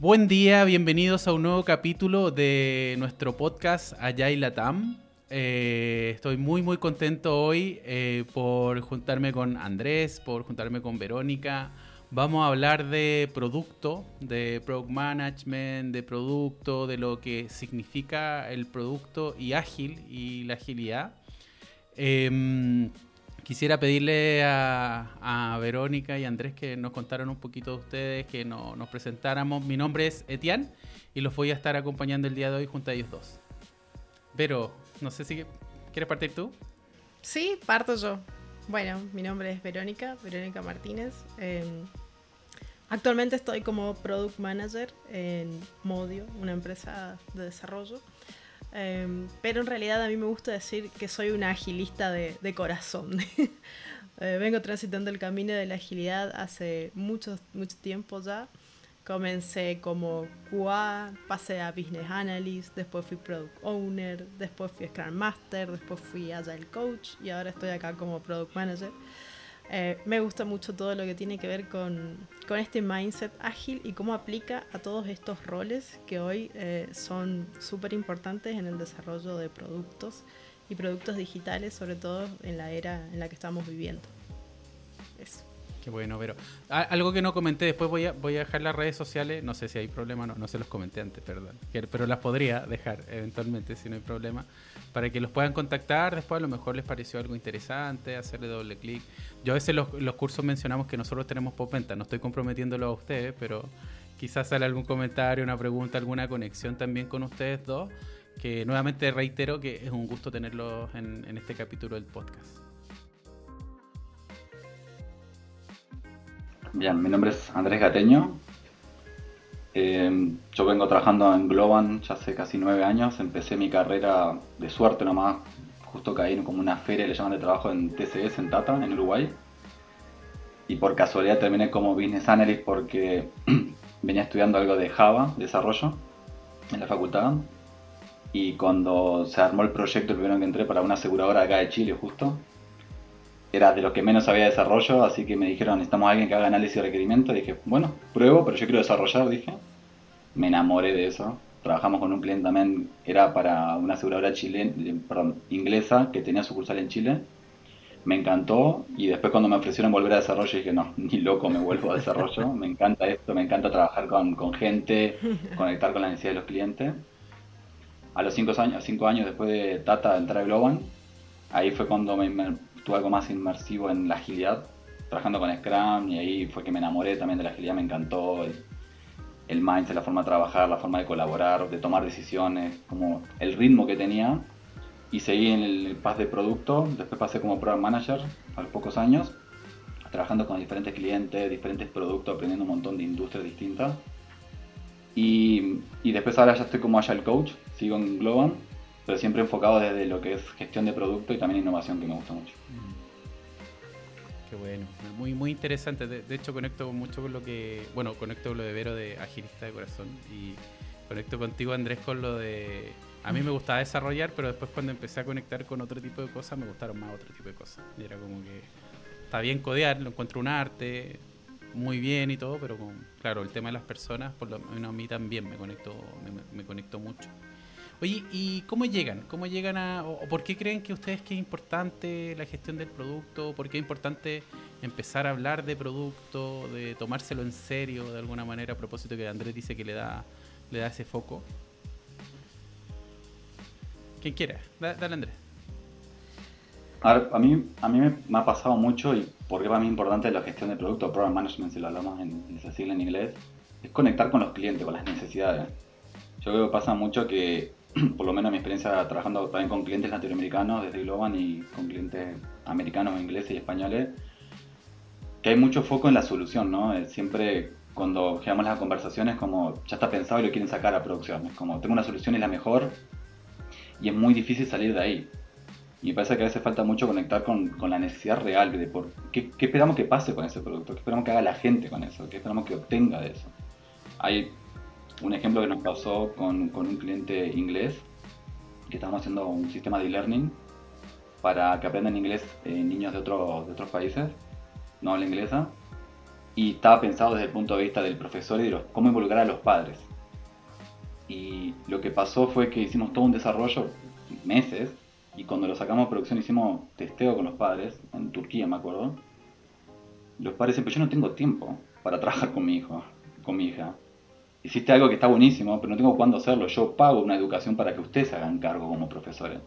Buen día, bienvenidos a un nuevo capítulo de nuestro podcast Allá y Latam. Eh, estoy muy muy contento hoy eh, por juntarme con Andrés, por juntarme con Verónica. Vamos a hablar de producto, de product management, de producto, de lo que significa el producto y ágil y la agilidad. Em, Quisiera pedirle a, Verónica y Andrés que nos contaran un poquito de ustedes, que nos presentáramos. Mi nombre es Etienne y los voy a estar acompañando el día de hoy junto a ellos dos. Pero, no sé si quieres partir tú. Sí, parto yo. Bueno, mi nombre es Verónica, Verónica Martínez. Em, actualmente estoy como Product Manager en Modio, una empresa de desarrollo. Em, pero en realidad a mí me gusta decir que soy una agilista de, corazón. Eh, vengo transitando el camino de la agilidad hace mucho, mucho tiempo ya. Comencé como QA, pasé a Business Analyst, después fui Product Owner, después fui Scrum Master, después fui Agile Coach y ahora estoy acá como Product Manager. Eh, me gusta mucho todo lo que tiene que ver con, este mindset ágil y cómo aplica a todos estos roles que hoy eh, son súper importantes en el desarrollo de productos y productos digitales, sobre todo en la era en la que estamos viviendo. Eso. Qué bueno, pero algo que no comenté, después voy a, voy a dejar las redes sociales, no sé si hay problema, no, no se los comenté antes, perdón, pero las podría dejar eventualmente si no hay problema, para que los puedan contactar, después a lo mejor les pareció algo interesante, hacerle doble clic. Yo a veces los, los cursos mencionamos que nosotros tenemos postventa, no estoy comprometiéndolo a ustedes, pero quizás sale algún comentario, una pregunta, alguna conexión también con ustedes dos, que nuevamente reitero que es un gusto tenerlos en, en este capítulo del podcast. Bien, mi nombre es Andrés Gateño. Eh, yo vengo trabajando en Globan ya hace casi nueve años. Empecé mi carrera de suerte nomás. Justo caí en como una feria, le llaman de trabajo en TCS, en Tata, en Uruguay. Y por casualidad terminé como Business Analyst porque venía estudiando algo de Java, desarrollo, en la facultad. Y cuando se armó el proyecto, el primero que entré para una aseguradora acá de Chile, justo, era de los que menos había desarrollo, así que me dijeron, necesitamos alguien que haga análisis de requerimiento. Dije, bueno, pruebo, pero yo quiero desarrollar, dije. Me enamoré de eso. Trabajamos con un cliente también, era para una aseguradora chilena, eh, inglesa, que tenía sucursal en Chile. Me encantó y después cuando me ofrecieron volver a desarrollo dije, no, ni loco me vuelvo a desarrollo. me encanta esto, me encanta trabajar con, con gente, conectar con la necesidad de los clientes. A los cinco años, cinco años después de Tata entrar a Globan, ahí fue cuando me, tuve algo más inmersivo en la agilidad, trabajando con Scrum y ahí fue que me enamoré también de la agilidad, me encantó el, mindset, la forma de trabajar, la forma de colaborar, de tomar decisiones, como el ritmo que tenía y seguí en el path de producto, después pasé como Product Manager a los pocos años, trabajando con diferentes clientes, diferentes productos, aprendiendo un montón de industrias distintas. Y, y después ahora ya estoy como Agile Coach, sigo en Globan pero siempre enfocado desde lo que es gestión de producto y también innovación, que me gusta mucho. Qué bueno, muy muy interesante. De, hecho, conecto mucho con lo que, bueno, conecto con lo de Vero de agilista de corazón y conecto contigo, Andrés, con lo de. A mí me gustaba desarrollar, pero después cuando empecé a conectar con otro tipo de cosas, me gustaron más otro tipo de cosas. Y era como que está bien codear, lo encuentro un arte, muy bien y todo, pero claro, el tema de las personas, por lo menos a mí también me conecto, me, me conecto mucho. Oye, ¿y cómo llegan? ¿Cómo llegan a, o, por qué creen que ustedes que es importante la gestión del producto? ¿Por qué es importante empezar a hablar de producto, de tomárselo en serio de alguna manera a propósito que Andrés dice que le da, le da ese foco? Quien quiera, dale Andrés. A, ver, a mí, a mí me, ha pasado mucho y por qué para mí es importante la gestión del producto, Program Management, si lo hablamos en, en esa sigla en inglés, es conectar con los clientes, con las necesidades. Yo creo que pasa mucho que por lo menos mi experiencia trabajando también con clientes latinoamericanos desde Globan y con clientes americanos, ingleses y españoles, que hay mucho foco en la solución, ¿no? Eh, siempre cuando generamos las conversaciones como ya está pensado y lo quieren sacar a producción, es como tengo una solución y la mejor y es muy difícil salir de ahí. Y me parece que a veces falta mucho conectar con, con la necesidad real de por qué, qué, esperamos que pase con ese producto, qué esperamos que haga la gente con eso, qué esperamos que obtenga de eso. Hay un ejemplo que nos pasó con, con un cliente inglés, que estábamos haciendo un sistema de e-learning para que aprendan inglés eh, niños de, otro, de otros países, no habla inglesa. y estaba pensado desde el punto de vista del profesor y de los, cómo involucrar a los padres. Y lo que pasó fue que hicimos todo un desarrollo, meses, y cuando lo sacamos a producción hicimos testeo con los padres, en Turquía me acuerdo. Los padres siempre, yo no tengo tiempo para trabajar con mi hijo, con mi hija. Hiciste algo que está buenísimo, pero no tengo cuándo hacerlo. Yo pago una educación para que ustedes hagan cargo como profesores.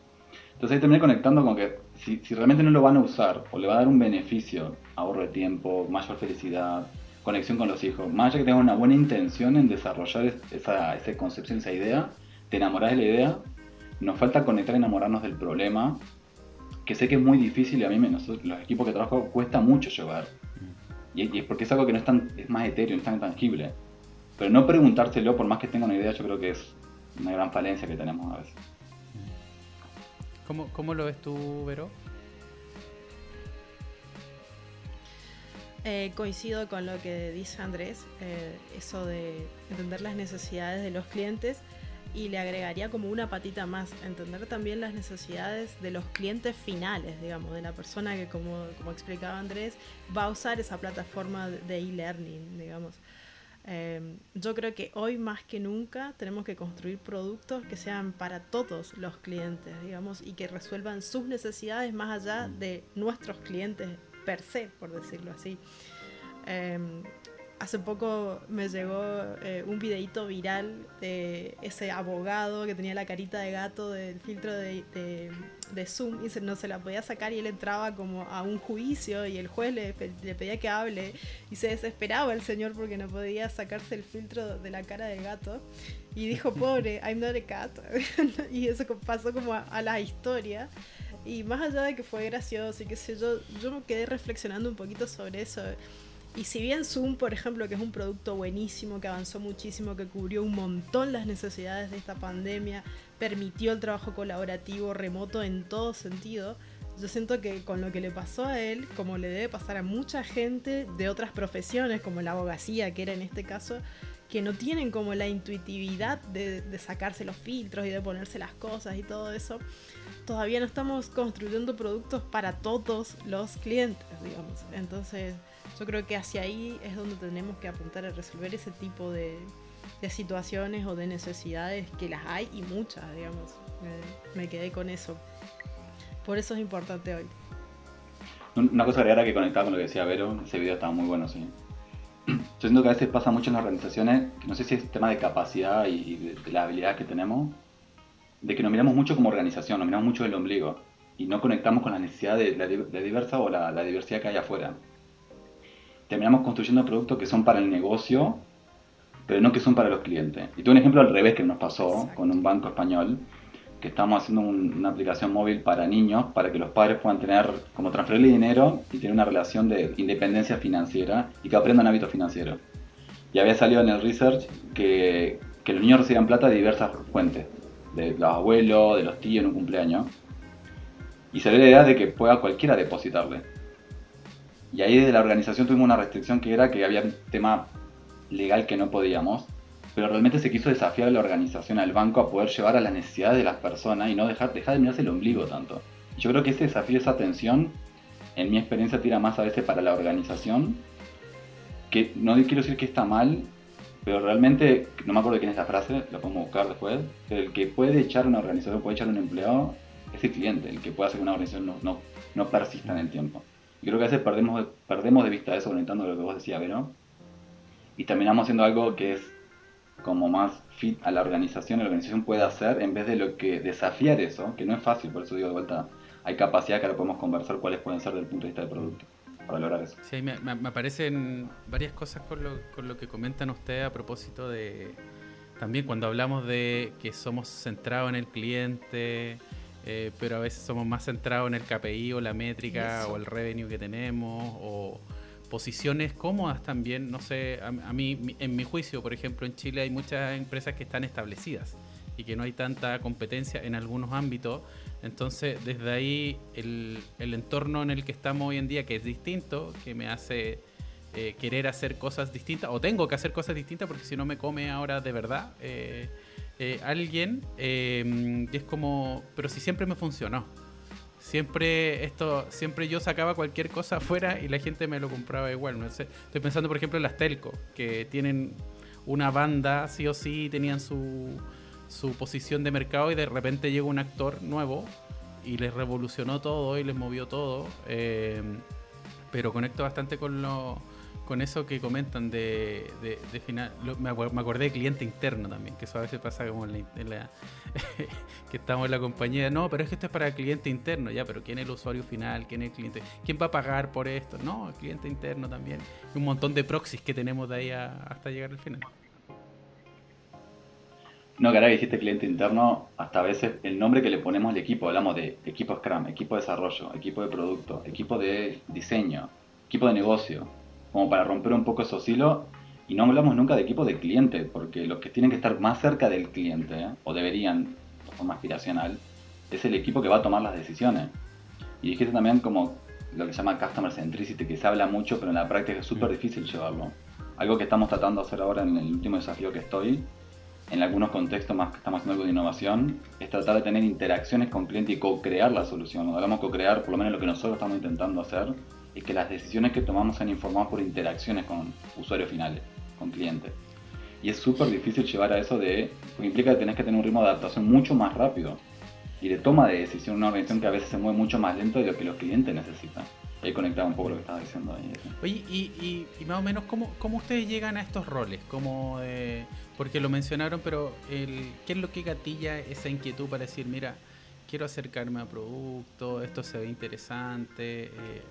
Entonces ahí terminé conectando con que si, si, realmente no lo van a usar o le va a dar un beneficio, ahorro de tiempo, mayor felicidad, conexión con los hijos, más allá que tengan una buena intención en desarrollar esa, esa concepción, esa idea, te enamoras de la idea, nos falta conectar y enamorarnos del problema, que sé que es muy difícil y a mí los equipos que trabajo cuesta mucho llevar. Y, es porque es algo que no es, tan, es más etéreo, no es tan tangible. Pero no preguntárselo, por más que tenga una idea, yo creo que es una gran falencia que tenemos a veces. ¿Cómo, cómo lo ves tú, Vero? Eh, coincido con lo que dice Andrés, eh, eso de entender las necesidades de los clientes y le agregaría como una patita más, entender también las necesidades de los clientes finales, digamos, de la persona que, como, como explicaba Andrés, va a usar esa plataforma de e-learning, digamos. Em, yo creo que hoy más que nunca tenemos que construir productos que sean para todos los clientes, digamos, y que resuelvan sus necesidades más allá de nuestros clientes per se, por decirlo así. Em, hace poco me llegó eh, un videito viral de ese abogado que tenía la carita de gato del filtro de, de, Zoom y se, no se la podía sacar y él entraba como a un juicio y el juez le, le, pedía que hable y se desesperaba el señor porque no podía sacarse el filtro de la cara del gato y dijo, pobre, I'm not a cat. y eso pasó como a, a la historia. Y más allá de que fue gracioso y qué sé yo, yo me quedé reflexionando un poquito sobre eso. Y si bien Zoom, por ejemplo, que es un producto buenísimo, que avanzó muchísimo, que cubrió un montón las necesidades de esta pandemia, permitió el trabajo colaborativo remoto en todo sentido, yo siento que con lo que le pasó a él, como le debe pasar a mucha gente de otras profesiones, como la abogacía, que era en este caso, que no tienen como la intuitividad de, de sacarse los filtros y de ponerse las cosas y todo eso, todavía no estamos construyendo productos para todos los clientes, digamos. Entonces, yo creo que hacia ahí es donde tenemos que apuntar a resolver ese tipo de, situaciones o de necesidades que las hay y muchas, digamos. Me, quedé con eso. Por eso es importante hoy. Una cosa era que conectaba con lo que decía Vero, ese video estaba muy bueno, sí. Yo siento que a veces pasa mucho en las organizaciones, no sé si es tema de capacidad y de, de la habilidad que tenemos, de que nos miramos mucho como organización, nos miramos mucho el ombligo y no conectamos con la necesidad de la, diversa o la, la diversidad que hay afuera terminamos construyendo productos que son para el negocio, pero no que son para los clientes. Y tengo un ejemplo al revés que nos pasó con un banco español, que estamos haciendo una aplicación móvil para niños, para que los padres puedan tener, como transferirle dinero y tener una relación de independencia financiera y que aprendan hábitos financieros. Y había salido en el research que, que los niños recibían plata de diversas fuentes, de los abuelos, de los tíos en un cumpleaños. Y salió la idea de que pueda cualquiera depositarle. Y ahí desde la organización tuvimos una restricción que era que había un tema legal que no podíamos, pero realmente se quiso desafiar a la organización, al banco, a poder llevar a las necesidades de las personas y no dejar, dejar de mirarse el ombligo tanto. yo creo que ese desafío, esa tensión, en mi experiencia tira más a veces para la organización, que no quiero decir que está mal, pero realmente, no me acuerdo de quién es la frase, lo podemos buscar después, pero el que puede echar una organización, puede echar un empleado, es el cliente, el que puede hacer que una organización no, no, no persista en el tiempo. Y creo que a veces perdemos, perdemos de vista eso conectando lo que vos decías, ¿no? Y terminamos haciendo algo que es como más fit a la organización, la organización puede hacer en vez de lo que desafiar eso, que no es fácil, por eso digo de vuelta, hay capacidad que ahora podemos conversar cuáles pueden ser desde el punto de vista del producto para lograr eso. Sí, me, me, aparecen varias cosas con lo, con lo que comentan ustedes a propósito de también cuando hablamos de que somos centrados en el cliente, eh, pero a veces somos más centrados en el KPI o la métrica o el revenue que tenemos o posiciones cómodas también. No sé, a, mí, en mi juicio, por ejemplo, en Chile hay muchas empresas que están establecidas y que no hay tanta competencia en algunos ámbitos. Entonces, desde ahí, el, el entorno en el que estamos hoy en día, que es distinto, que me hace eh, querer hacer cosas distintas, o tengo que hacer cosas distintas porque si no me come ahora de verdad. Eh, eh, alguien eh, es como, pero si siempre me funcionó. siempre esto, siempre yo sacaba cualquier cosa afuera y la gente me lo compraba igual. ¿no? Estoy pensando, por ejemplo, en las telco, que tienen una banda, sí o sí, tenían su, su posición de mercado y de repente llegó un actor nuevo y les revolucionó todo y les movió todo. Eh, pero conecto bastante con lo con eso que comentan de, de, final. me, acordé de cliente interno también, que eso a veces pasa como en la, que estamos en la compañía. No, pero es que esto es para el cliente interno, ya, pero ¿quién es el usuario final? ¿Quién es el cliente? ¿Quién va a pagar por esto? No, el cliente interno también. un montón de proxies que tenemos de ahí hasta llegar al final. No, que dijiste cliente interno, hasta a veces el nombre que le ponemos al equipo, hablamos de equipo Scrum, equipo de desarrollo, equipo de producto, equipo de diseño, equipo de negocio como para romper un poco esos hilos. Y no hablamos nunca de equipo de cliente, porque los que tienen que estar más cerca del cliente, ¿eh? o deberían, de forma aspiracional, es el equipo que va a tomar las decisiones. Y dijiste también como lo que se llama customer centricity, que se habla mucho, pero en la práctica es súper difícil llevarlo. Algo que estamos tratando de hacer ahora en el último desafío que estoy, en algunos contextos más que estamos haciendo algo de innovación, es tratar de tener interacciones con cliente y co-crear la solución. Hablamos co-crear, por lo menos lo que nosotros estamos intentando hacer, y que las decisiones que tomamos sean informadas por interacciones con usuarios finales, con clientes. Y es súper difícil llevar a eso de, porque implica que tenés que tener un ritmo de adaptación mucho más rápido y de toma de decisión, una organización que a veces se mueve mucho más lento de lo que los clientes necesitan. Ahí conectaba un poco lo que estabas diciendo ahí. Oye, y, y, más o menos, ¿cómo, ¿cómo, ustedes llegan a estos roles? ¿Cómo, porque lo mencionaron, pero el, ¿qué es lo que gatilla esa inquietud para decir, mira, quiero acercarme a producto, esto se ve interesante, eh,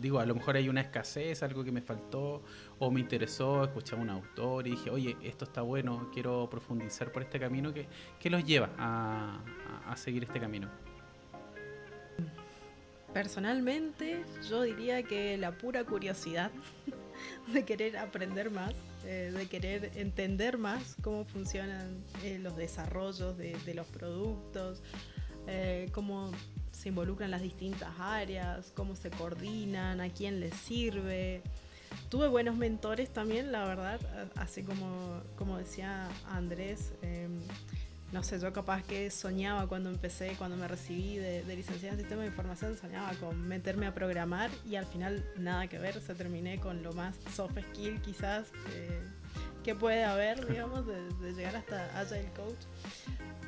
digo, a lo mejor hay una escasez, algo que me faltó, o me interesó, escuché a un autor y dije, oye, esto está bueno, quiero profundizar por este camino, ¿qué, qué los lleva a, seguir este camino? Personalmente, yo diría que la pura curiosidad de querer aprender más, eh, de querer entender más cómo funcionan eh, los desarrollos de, de los productos, eh, cómo se involucran las distintas áreas, cómo se coordinan, a quién les sirve. Tuve buenos mentores también, la verdad, así como, como decía Andrés. Em, no sé, yo capaz que soñaba cuando empecé, cuando me recibí de, licenciada en Sistema de Información, soñaba con meterme a programar y al final nada que ver, se terminé con lo más soft skill quizás que puede haber, digamos, de, de llegar hasta Agile Coach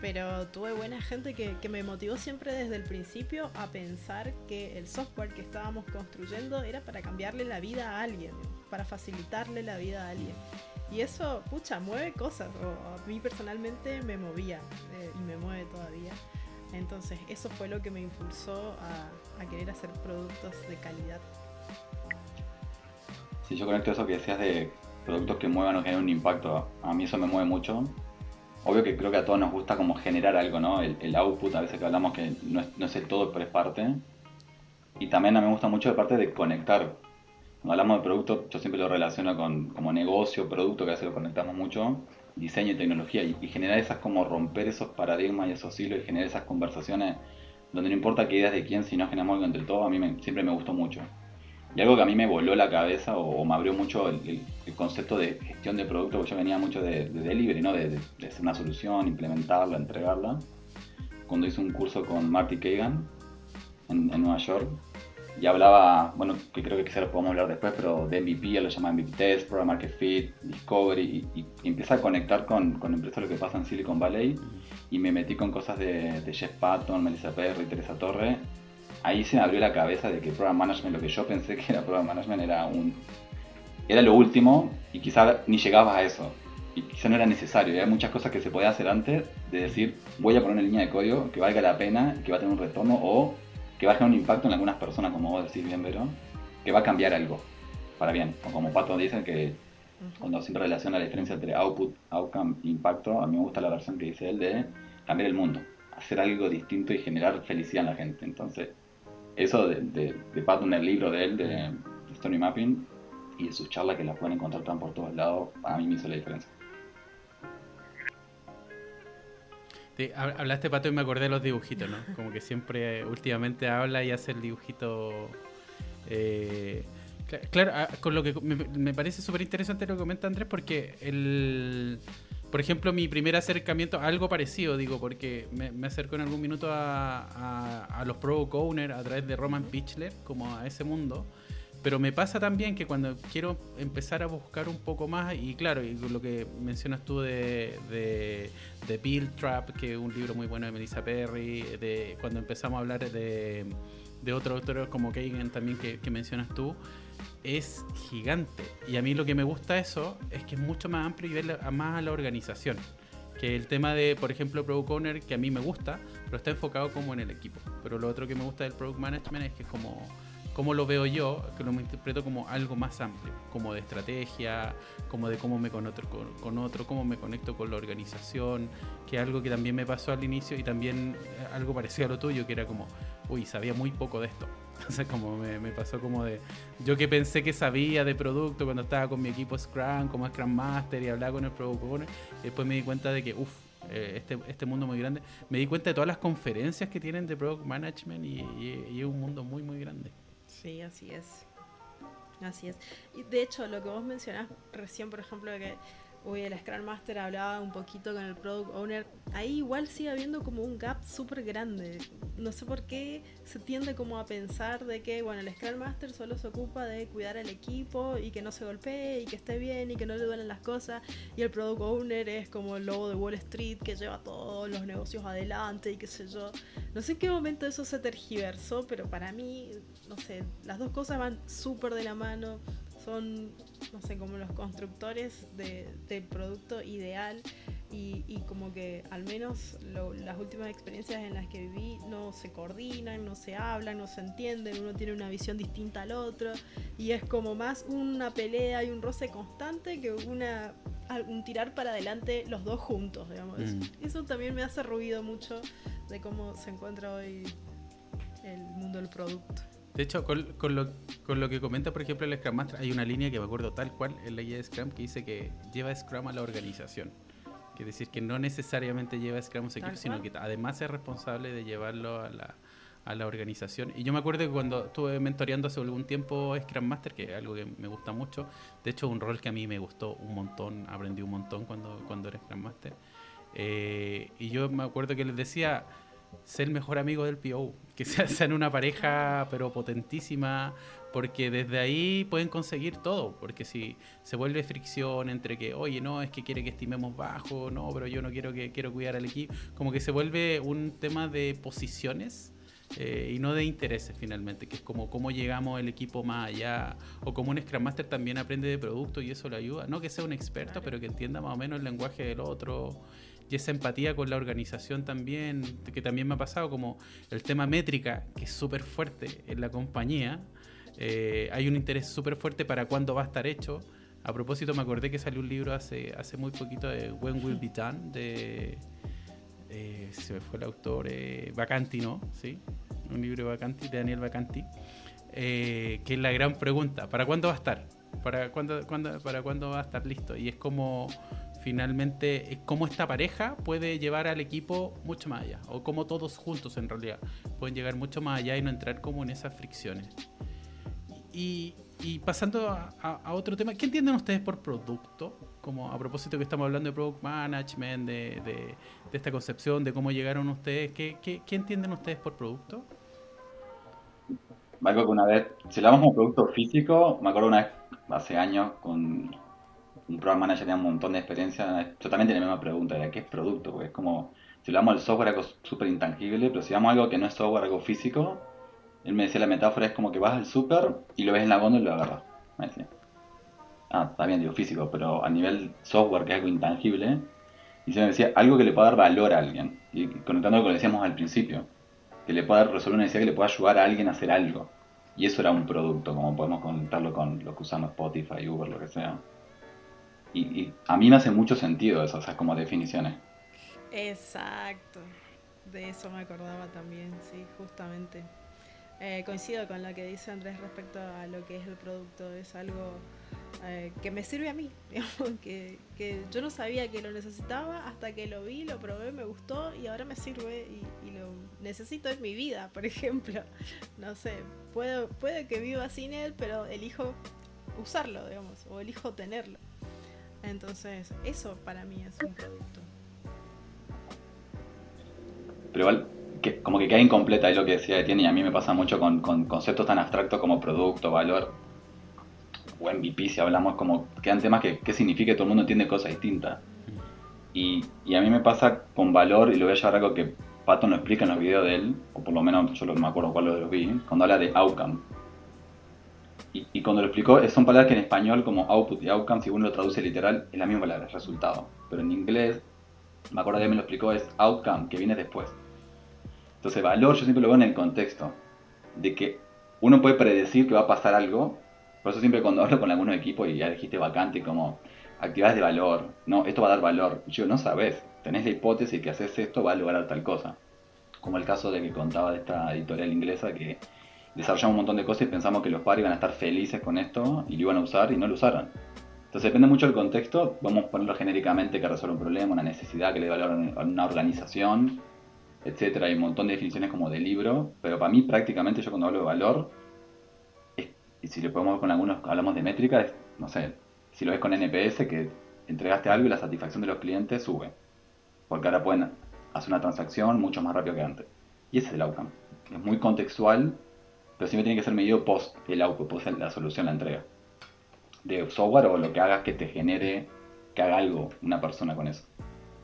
pero tuve buena gente que, me motivó siempre desde el principio a pensar que el software que estábamos construyendo era para cambiarle la vida a alguien, para facilitarle la vida a alguien. Y eso, pucha, mueve cosas, o a mí personalmente me movía eh, y me mueve todavía. Entonces, eso fue lo que me impulsó a, a querer hacer productos de calidad. Sí, yo conecto eso que decías de productos que muevan o generen un impacto. A mí eso me mueve mucho obvio que creo que a todos nos gusta como generar algo, ¿no? El, output, a veces que hablamos que no es, no es, el todo, pero es parte. Y también a mí me gusta mucho la parte de conectar. Cuando hablamos de producto, yo siempre lo relaciono con como negocio, producto, que a veces lo conectamos mucho, diseño y tecnología. Y, generar esas, como romper esos paradigmas y esos hilos y generar esas conversaciones donde no importa qué ideas de quién, si no generamos algo entre todos, a mí siempre me gustó mucho. Y algo que a mí me voló la cabeza o, me abrió mucho el, concepto de gestión de producto, porque yo venía mucho de, delivery, ¿no? De, hacer una solución, implementarla, entregarla. Cuando hice un curso con Marty Kagan en, Nueva York, y hablaba, bueno, que creo que quizás lo podemos hablar después, pero de MVP, él lo llama MVP Test, Program Market Fit, Discovery, y, empieza a conectar con, con empresas lo que pasa en Silicon Valley, y me metí con cosas de, Jeff Patton, Melissa Perry, Teresa Torre, ahí se me abrió la cabeza de que Program Management, lo que yo pensé que era Program Management, era un era lo último y quizá ni llegabas a eso. Y quizá no era necesario. Hay muchas cosas que se podían hacer antes de decir, voy a poner una línea de código que valga la pena, que va a tener un retorno o que va a tener un impacto en algunas personas, como vos decís bien, Vero, que va a cambiar algo para bien. O como Pato dice que cuando siempre relaciona la diferencia entre output, outcome e impacto, a mí me gusta la versión que dice él de cambiar el mundo, hacer algo distinto y generar felicidad en la gente. Entonces, eso de, de, Pato en el libro de él, de Story Mapping, y de sus charlas que las pueden encontrar tan por todos lados, a mí me hizo la diferencia. hablaste pato y me acordé de los dibujitos, ¿no? Como que siempre últimamente habla y hace el dibujito. Eh, claro, ah, con lo que me, parece súper interesante lo que comenta Andrés, porque el, por ejemplo, mi primer acercamiento, algo parecido, digo, porque me, me en algún minuto a, a, los Product Owner a través de Roman Pichler, como a ese mundo. Pero me pasa también que cuando quiero empezar a buscar un poco más, y claro, y lo que mencionas tú de, de, de Bill Trap, que es un libro muy bueno de Melissa Perry, de cuando empezamos a hablar de, de otros autores como Kagan también que, que mencionas tú, es gigante. Y a mí lo que me gusta eso es que es mucho más amplio y ver más a la organización. Que el tema de, por ejemplo, Product Owner, que a mí me gusta, pero está enfocado como en el equipo. Pero lo otro que me gusta del Product Management es que es como como lo veo yo, que lo interpreto como algo más amplio, como de estrategia, como de cómo me conecto con, otro, cómo me conecto con la organización, que algo que también me pasó al inicio y también eh, algo parecido a lo tuyo, que era como, uy, sabía muy poco de esto. Entonces como me, pasó como de, yo que pensé que sabía de producto cuando estaba con mi equipo Scrum, como Scrum Master y hablaba con el Product Owner, después me di cuenta de que, uff, eh, este, este mundo muy grande. Me di cuenta de todas las conferencias que tienen de Product Management y, es un mundo muy, muy grande. Sí, así es. Así es. Y de hecho, lo que vos mencionás recién, por ejemplo, que Uy, el Scrum Master hablaba un poquito con el Product Owner. Ahí igual sigue habiendo como un gap súper grande. No sé por qué se tiende como a pensar de que, bueno, el Scrum Master solo se ocupa de cuidar al equipo y que no se golpee y que esté bien y que no le duelen las cosas. Y el Product Owner es como el lobo de Wall Street que lleva todos los negocios adelante y qué sé yo. No sé en qué momento eso se tergiversó, pero para mí, no sé, las dos cosas van súper de la mano son, no sé, como los constructores de, del producto ideal y, como que al menos las últimas experiencias en las que viví no se coordinan, no se hablan, no se entienden, uno tiene una visión distinta al otro y es como más una pelea y un roce constante que una un tirar para adelante los dos juntos, digamos. Mm. Eso también me hace ruido mucho de cómo se encuentra hoy el mundo del producto. De hecho, con, lo, con, lo, que comenta, por ejemplo, el Scrum Master, hay una línea que me acuerdo tal cual en la guía de Scrum que dice que lleva Scrum a la organización. Quiere decir que no necesariamente lleva Scrum a su equipo, sino que además es responsable de llevarlo a la, a la organización. Y yo me acuerdo que cuando estuve mentoreando hace algún tiempo Scrum Master, que es algo que me gusta mucho, de hecho, un rol que a mí me gustó un montón, aprendí un montón cuando, cuando era Scrum Master. Eh, y yo me acuerdo que les decía ser el mejor amigo del PO, que sean una pareja pero potentísima, porque desde ahí pueden conseguir todo, porque si se vuelve fricción entre que, oye, no, es que quiere que estimemos bajo, no, pero yo no quiero que quiero cuidar al equipo, como que se vuelve un tema de posiciones. Eh, y no de intereses finalmente, que es como cómo llegamos el equipo más allá, o como un Scrum Master también aprende de producto y eso le ayuda, no que sea un experto, pero que entienda más o menos el lenguaje del otro, y esa empatía con la organización también, que también me ha pasado, como el tema métrica, que es súper fuerte en la compañía. Eh, hay un interés súper fuerte para cuándo va a estar hecho. A propósito, me acordé que salió un libro hace, hace muy poquito de When Will Be Done, de. Eh, se me fue el autor, eh, Vacanti, ¿no? ¿Sí? Un libro de Vacanti, de Daniel Vacanti, que es la gran pregunta: ¿para cuándo va a estar? ¿Para cuándo, cuándo, ¿Para cuándo va a estar listo? Y es como finalmente eh, cómo esta pareja puede llevar al equipo mucho más allá, o cómo todos juntos en realidad pueden llegar mucho más allá y no entrar como en esas fricciones. Y, pasando a, otro tema, ¿qué entienden ustedes por producto? Como a propósito que estamos hablando de product management, de, esta concepción, de cómo llegaron ustedes, ¿qué, qué, qué entienden ustedes por producto? Me acuerdo que una vez, si hablamos de un producto físico, me acuerdo una vez, hace años, con un program manager tenía un montón de experiencia, yo también tenía la misma pregunta, era ¿qué es producto? Porque es como, si hablamos del software algo súper intangible, pero si hablamos algo que no es software, algo físico, él me decía la metáfora es como que vas al súper y lo ves en la góndola y lo agarras. Me decía. Ah, está bien, digo físico, pero a nivel software, que es algo intangible, y se me decía algo que le pueda dar valor a alguien. Y conectando lo que decíamos al principio, que le pueda resolver una necesidad que le pueda ayudar a alguien a hacer algo. Y eso era un producto, como podemos conectarlo con lo que usamos Spotify, Uber, lo que sea. Y, a mí me hace mucho sentido eso, esas como definiciones. Exacto, de eso me acordaba también, sí, justamente. Eh, coincido con lo que dice Andrés respecto a lo que es el producto, es algo eh, que me sirve a mí, digamos, que, que, yo no sabía que lo necesitaba hasta que lo vi, lo probé, me gustó y ahora me sirve y, y lo necesito en mi vida, por ejemplo. No sé, puedo, puede que viva sin él, pero elijo usarlo, digamos, o elijo tenerlo. Entonces, eso para mí es un producto. Pero igual, que, como que queda incompleta es lo que decía Etienne y a mí me pasa mucho con, con conceptos tan abstractos como producto, valor o MVP, si hablamos, como quedan temas que, que significa que todo el mundo entiende cosas distintas. Y, a mí me pasa con valor, y lo voy a llevar algo que Pato no explica en los videos de él, o por lo menos yo me acuerdo cuál lo vi, cuando habla de outcome. Y, y, cuando lo explicó, son palabras que en español, como output y outcome, si uno lo traduce literal, es la misma palabra, es resultado. Pero en inglés, me acuerdo que me lo explicó, es outcome, que viene después. Entonces, valor yo siempre lo veo en el contexto de que uno puede predecir que va a pasar algo. Por eso siempre cuando hablo con algunos equipos y ya dijiste vacante, como actividades de valor, no, esto va a dar valor. Yo no sabes, tenés la hipótesis que haces esto va a lograr tal cosa. Como el caso de que contaba de esta editorial inglesa que desarrollamos un montón de cosas y pensamos que los padres iban a estar felices con esto y lo iban a usar y no lo usaron. Entonces depende mucho del contexto, vamos a ponerlo genéricamente que resuelve un problema, una necesidad que le dé valor a una organización, etcétera. Hay un montón de definiciones como de libro, pero para mí prácticamente yo cuando hablo de valor, y si lo podemos ver con algunos, hablamos de métrica, es, no sé, si lo ves con NPS, que entregaste algo y la satisfacción de los clientes sube. Porque ahora pueden hacer una transacción mucho más rápido que antes. Y ese es el outcome. Es muy contextual, pero siempre tiene que ser medido post el output, post la solución, la entrega. De software o lo que hagas que te genere que haga algo una persona con eso.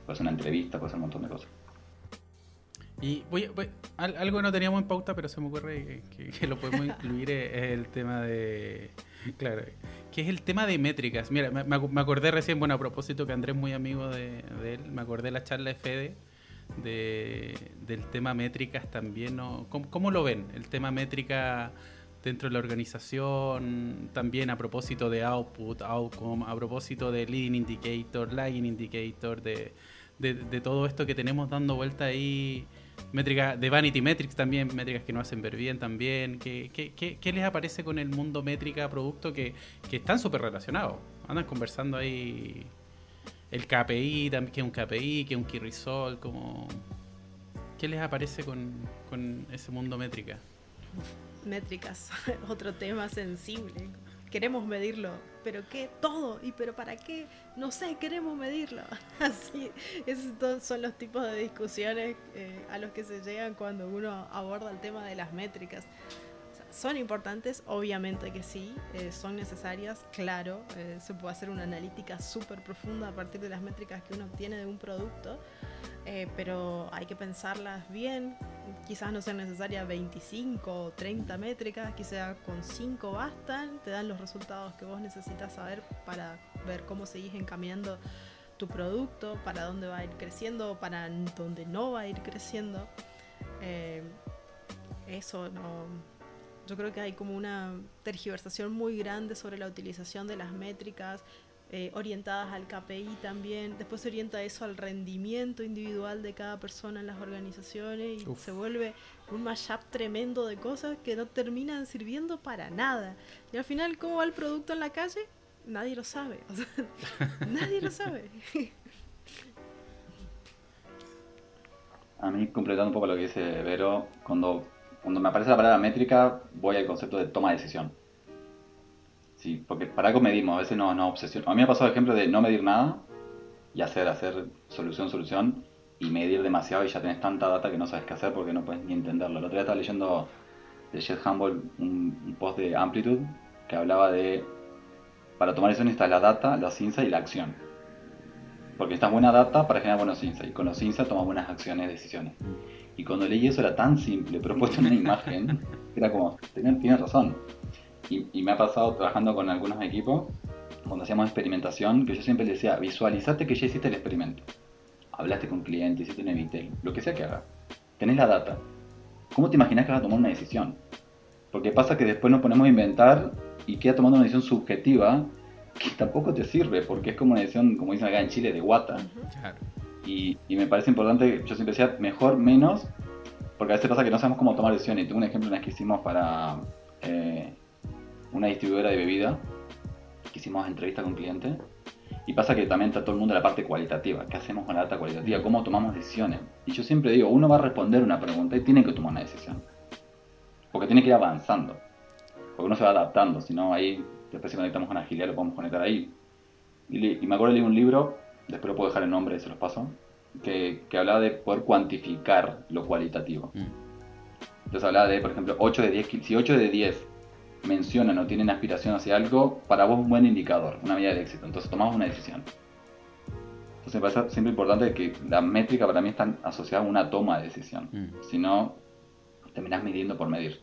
Puede ser una entrevista, puede ser un montón de cosas. Y voy, voy, algo que no teníamos en pauta, pero se me ocurre que, que lo podemos incluir, es el tema de. Claro, que es el tema de métricas. Mira, me, me acordé recién, bueno, a propósito que Andrés es muy amigo de, de, él, me acordé de la charla de Fede de, del tema métricas también. ¿no? ¿Cómo, ¿Cómo, lo ven? El tema métrica dentro de la organización, también a propósito de output, outcome, a propósito de leading indicator, lagging indicator, de, de, todo esto que tenemos dando vuelta ahí métricas de Vanity Metrics también, métricas que no hacen ver bien también. ¿Qué, qué, qué, qué les aparece con el mundo métrica producto que, que están súper relacionados? Andan conversando ahí el KPI, que es un KPI, que es un Key como... ¿Qué les aparece con, con ese mundo métrica? Métricas, otro tema sensible. Queremos medirlo, pero ¿qué? Todo. ¿Y pero para qué? No sé, queremos medirlo. Así, esos son los tipos de discusiones eh, a los que se llegan cuando uno aborda el tema de las métricas. Son importantes, obviamente que sí, eh, son necesarias, claro. Eh, se puede hacer una analítica súper profunda a partir de las métricas que uno obtiene de un producto. Eh, pero hay que pensarlas bien. Quizás no sean necesarias 25 o 30 métricas, quizás con 5 bastan, te dan los resultados que vos necesitas saber para ver cómo seguís encaminando tu producto, para dónde va a ir creciendo, para dónde no va a ir creciendo. Eso no. Yo creo que hay como una tergiversación muy grande sobre la utilización de las métricas eh, orientadas al KPI también. Después se orienta eso al rendimiento individual de cada persona en las organizaciones y Uf. se vuelve un mashup tremendo de cosas que no terminan sirviendo para nada. Y al final, ¿cómo va el producto en la calle? Nadie lo sabe. O sea, nadie lo sabe. A mí, completando un poco lo que dice Vero, cuando, cuando me aparece la palabra métrica, voy al concepto de toma de decisión. Sí, porque para algo medimos, a veces no, no obsesionamos. A mí me ha pasado el ejemplo de no medir nada y hacer, hacer solución, solución y medir demasiado y ya tenés tanta data que no sabes qué hacer porque no puedes ni entenderlo. El otro día estaba leyendo de Jeff Humble un, post de Amplitude que hablaba de para tomar decisiones está la data, los insights y la acción. Porque está buena data para generar buenos insights. Y con los insights tomas buenas acciones, decisiones. Y cuando leí eso era tan simple, pero puesto en una imagen, era como, tienes razón. Y, y, me ha pasado trabajando con algunos equipos, cuando hacíamos experimentación, que yo siempre les decía, visualizate que ya hiciste el experimento. Hablaste con clientes, hiciste un Evitel, lo que sea que hagas. Tenés la data. ¿Cómo te imaginas que vas a tomar una decisión? Porque pasa que después nos ponemos a inventar y queda tomando una decisión subjetiva que tampoco te sirve, porque es como una decisión, como dicen acá en Chile, de guata. Claro. Y, y, me parece importante, yo siempre decía, mejor, menos, porque a veces pasa que no sabemos cómo tomar decisiones. Y tengo un ejemplo vez que hicimos para eh, una distribuidora de bebida, que hicimos entrevista con cliente, y pasa que también está todo el mundo en la parte cualitativa. ¿Qué hacemos con la data cualitativa? ¿Cómo tomamos decisiones? Y yo siempre digo, uno va a responder una pregunta y tiene que tomar una decisión. Porque tiene que ir avanzando. Porque uno se va adaptando, si no ahí después si conectamos con agilidad lo podemos conectar ahí. y, me acuerdo de leer un libro, después lo puedo dejar el nombre, se los paso, que, que hablaba de poder cuantificar lo cualitativo. Mm. Entonces hablaba de, por ejemplo, 8 de 10, si 8 de 10 mencionan o tienen aspiración hacia algo, para vos es un buen indicador, una medida de éxito. Entonces tomamos una decisión. Entonces me parece siempre importante que la métrica para mí está asociada a una toma de decisión. Mm. Si no, terminás midiendo por medir.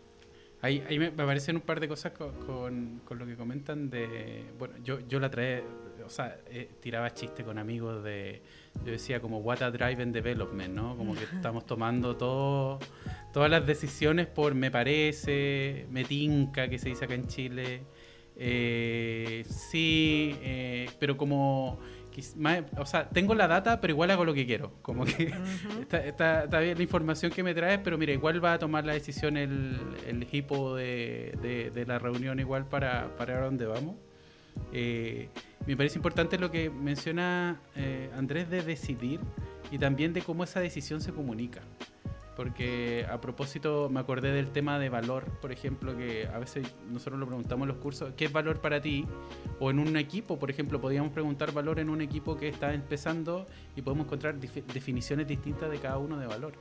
Ahí, ahí me aparecen un par de cosas con, con, lo que comentan de... Bueno, yo, yo la trae, o sea, eh, tiraba chiste con amigos de... Yo decía como what a drive and development, ¿no? Como que estamos tomando todo, todas las decisiones por me parece, me tinca, que se dice acá en Chile. Eh, sí, eh, pero como o sea, tengo la data, pero igual hago lo que quiero. Como que está, bien la información que me traes, pero mira, igual va a tomar la decisión el, el hipo de, de, la reunión igual para, para dónde vamos. Eh, me parece importante lo que menciona eh, Andrés de decidir y también de cómo esa decisión se comunica. Porque a propósito me acordé del tema de valor, por ejemplo, que a veces nosotros lo preguntamos en los cursos, ¿qué es valor para ti? O en un equipo, por ejemplo, podríamos preguntar valor en un equipo que está empezando y podemos encontrar definiciones distintas de cada uno de valor.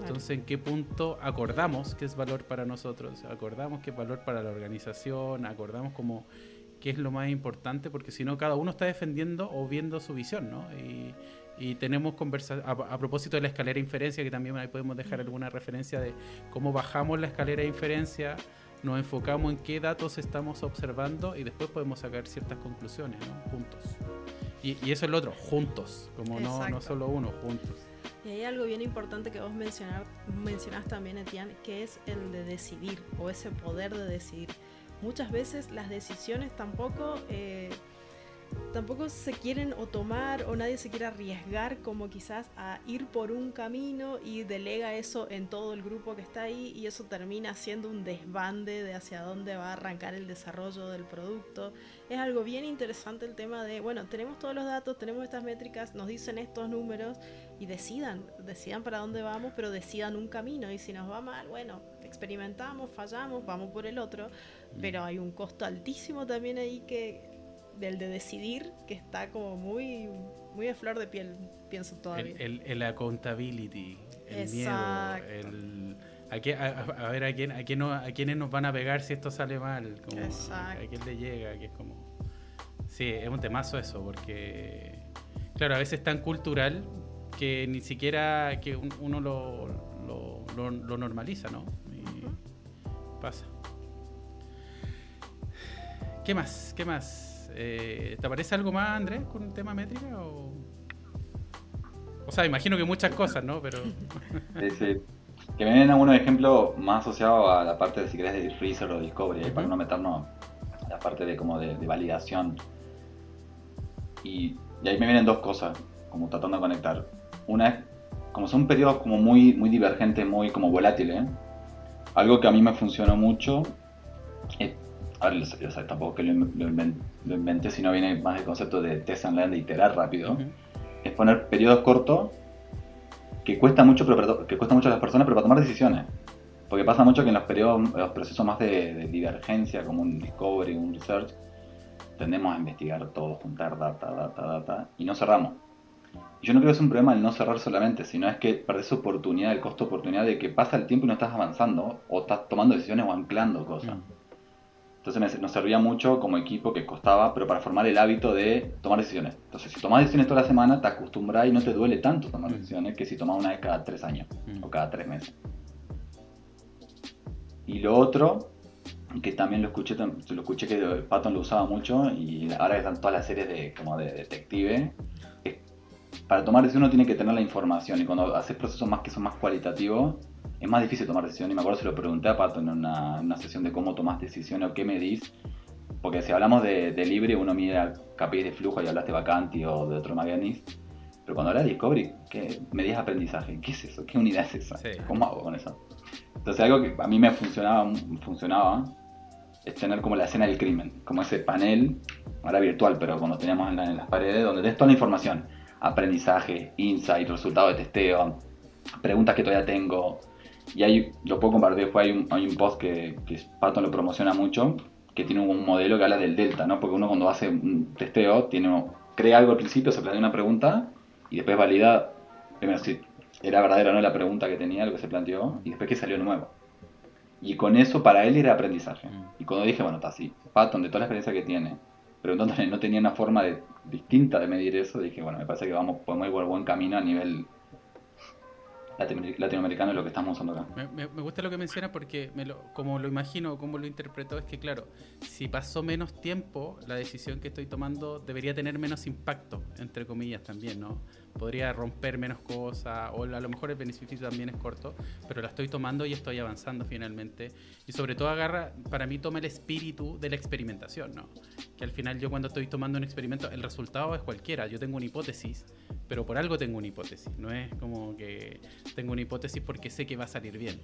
Entonces, ¿en qué punto acordamos qué es valor para nosotros? Acordamos qué es valor para la organización, acordamos como qué es lo más importante, porque si no, cada uno está defendiendo o viendo su visión, ¿no? Y, y tenemos conversa a, propósito de la escalera de inferencia, que también ahí podemos dejar alguna referencia de cómo bajamos la escalera de inferencia, nos enfocamos en qué datos estamos observando y después podemos sacar ciertas conclusiones, ¿no? Juntos. Y, eso es lo otro, juntos, como no, no solo uno, juntos. Y hay algo bien importante que vos mencionar, mencionás también, Etienne, que es el de decidir o ese poder de decidir. Muchas veces las decisiones tampoco... Eh, tampoco se quieren o tomar o nadie se quiere arriesgar como quizás a ir por un camino y delega eso en todo el grupo que está ahí y eso termina siendo un desbande de hacia dónde va a arrancar el desarrollo del producto. Es algo bien interesante el tema de, bueno, tenemos todos los datos, tenemos estas métricas, nos dicen estos números y decidan, decidan para dónde vamos, pero decidan un camino y si nos va mal, bueno, experimentamos, fallamos, vamos por el otro. Pero hay un costo altísimo también ahí que del de decidir, que está como muy, muy a flor de piel, pienso todavía. El, el, accountability, el miedo, el, a, a, ver a, quién, a, quién no, a quiénes nos van a pegar si esto sale mal, como, a quién le llega, que es como... Sí, es un temazo eso, porque, claro, a veces es tan cultural que ni siquiera que uno lo, lo, lo, normaliza, ¿no? Y pasa. ¿Qué más? ¿Qué más? Eh, ¿Te parece algo más, Andrés, con el tema métrica? O... o sea, imagino que muchas cosas, ¿no? Pero... sí, sí. Que me vienen algunos ejemplos más asociados a la parte, de, si querés, de freezer o discovery, para no meternos a la parte de como de, validación. Y, y, ahí me vienen dos cosas, como tratando de conectar. Una es, como son periodos como muy, muy divergentes, muy como volátiles, algo que a mí me funcionó mucho es a ver, tampoco que lo, inventé, sino viene más el concepto de test and learn, de iterar rápido, es poner periodos cortos que cuesta mucho, que cuesta mucho a las personas, pero para tomar decisiones. Porque pasa mucho que en los periodos, los procesos más de, divergencia, como un discovery, un research, tendemos a investigar todo, juntar data, data, data, y no cerramos. yo no creo que es un problema el no cerrar solamente, sino es que perdés oportunidad, el costo de oportunidad de que pasa el tiempo y no estás avanzando, o estás tomando decisiones o anclando cosas. Entonces nos servía mucho como equipo que costaba, pero para formar el hábito de tomar decisiones. Entonces, si tomas decisiones toda la semana, te acostumbras y no te duele tanto tomar mm. decisiones que si tomas una vez cada tres años mm. o cada tres meses. Y lo otro, que también lo escuché, lo escuché que Patton lo usaba mucho y ahora que están todas las series de, como de detective, para tomar decisiones uno tiene que tener la información y cuando haces procesos más que son más cualitativos, es más difícil tomar decisiones. Y me acuerdo se lo pregunté a Pato en una, sesión de cómo tomas decisiones o qué medís. Porque si hablamos de, libre, uno mide KPIs de flujo y hablaste vacanti o de otro Maganis. Pero cuando hablas de Discovery, ¿qué medís aprendizaje? ¿Qué es eso? ¿Qué unidad es esa? ¿Cómo hago con eso? Entonces algo que a mí me funcionaba, funcionaba es tener como la escena del crimen, como ese panel, ahora virtual, pero cuando teníamos en, las paredes, donde tenés toda la información, aprendizaje, insight, resultado de testeo, preguntas que todavía tengo, y ahí lo puedo compartir, fue hay un, hay un post que, que Patton lo promociona mucho, que tiene un modelo que habla del delta, ¿no? Porque uno cuando hace un testeo, tiene, crea algo al principio, se plantea una pregunta y después valida, primero si era verdadera o no la pregunta que tenía, lo que se planteó, y después que salió nuevo. Y con eso para él era aprendizaje. Mm. Y cuando dije, bueno, está así, Patton, de toda la experiencia que tiene, entonces no tenía una forma de, distinta de medir eso, dije, bueno, me parece que vamos, podemos ir por buen camino a nivel latinoamericano lo que estamos usando acá. Me, me, gusta lo que menciona porque me lo, como lo imagino, como lo interpreto, es que claro, si pasó menos tiempo, la decisión que estoy tomando debería tener menos impacto, entre comillas también, ¿no? Podría romper menos cosas, o a lo mejor el beneficio también es corto, pero la estoy tomando y estoy avanzando finalmente. Y sobre todo agarra, para mí toma el espíritu de la experimentación, ¿no? Que al final yo cuando estoy tomando un experimento, el resultado es cualquiera, yo tengo una hipótesis, pero por algo tengo una hipótesis, no es como que tengo una hipótesis porque sé que va a salir bien,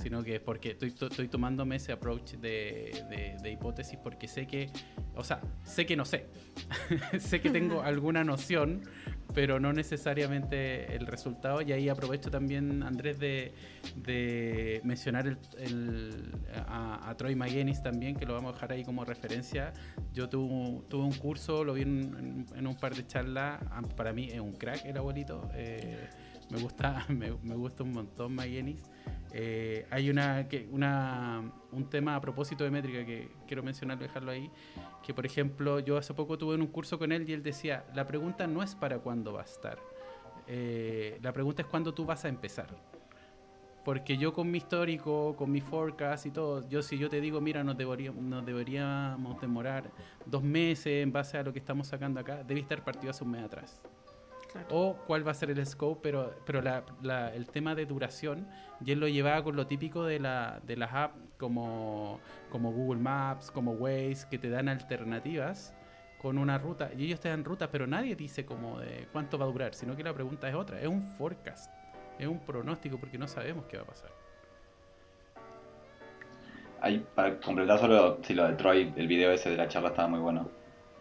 sino que es porque estoy, estoy tomándome ese approach de, de, hipótesis porque sé que, o sea, sé que no sé, sé que tengo alguna noción, pero no necesariamente el resultado. Y ahí aprovecho también, Andrés, de, de mencionar el, a, Troy McGinnis también, que lo vamos a dejar ahí como referencia. Yo tuve, tuve un curso, lo vi en, en, un par de charlas, para mí es un crack el abuelito. Eh, me gusta, me, me, gusta un montón McGinnis. Eh, hay una, que, una, un tema a propósito de métrica que quiero mencionarlo, dejarlo ahí, que por ejemplo yo hace poco tuve un curso con él y él decía, la pregunta no es para cuándo va a estar, eh, la pregunta es cuándo tú vas a empezar. Porque yo con mi histórico, con mi forecast y todo, yo si yo te digo, mira, nos, deberíamos, nos deberíamos demorar dos meses en base a lo que estamos sacando acá, debe estar partido hace un mes atrás. O cuál va a ser el scope, pero, pero la, el tema de duración, y él lo llevaba con lo típico de, la, de las apps como, como Google Maps, como Waze, que te dan alternativas con una ruta. Y ellos te dan rutas, pero nadie dice como de cuánto va a durar, sino que la pregunta es otra. Es un forecast, es un pronóstico porque no sabemos qué va a pasar. Ahí, para completar solo, si lo de Troy, el video ese de la charla estaba muy bueno.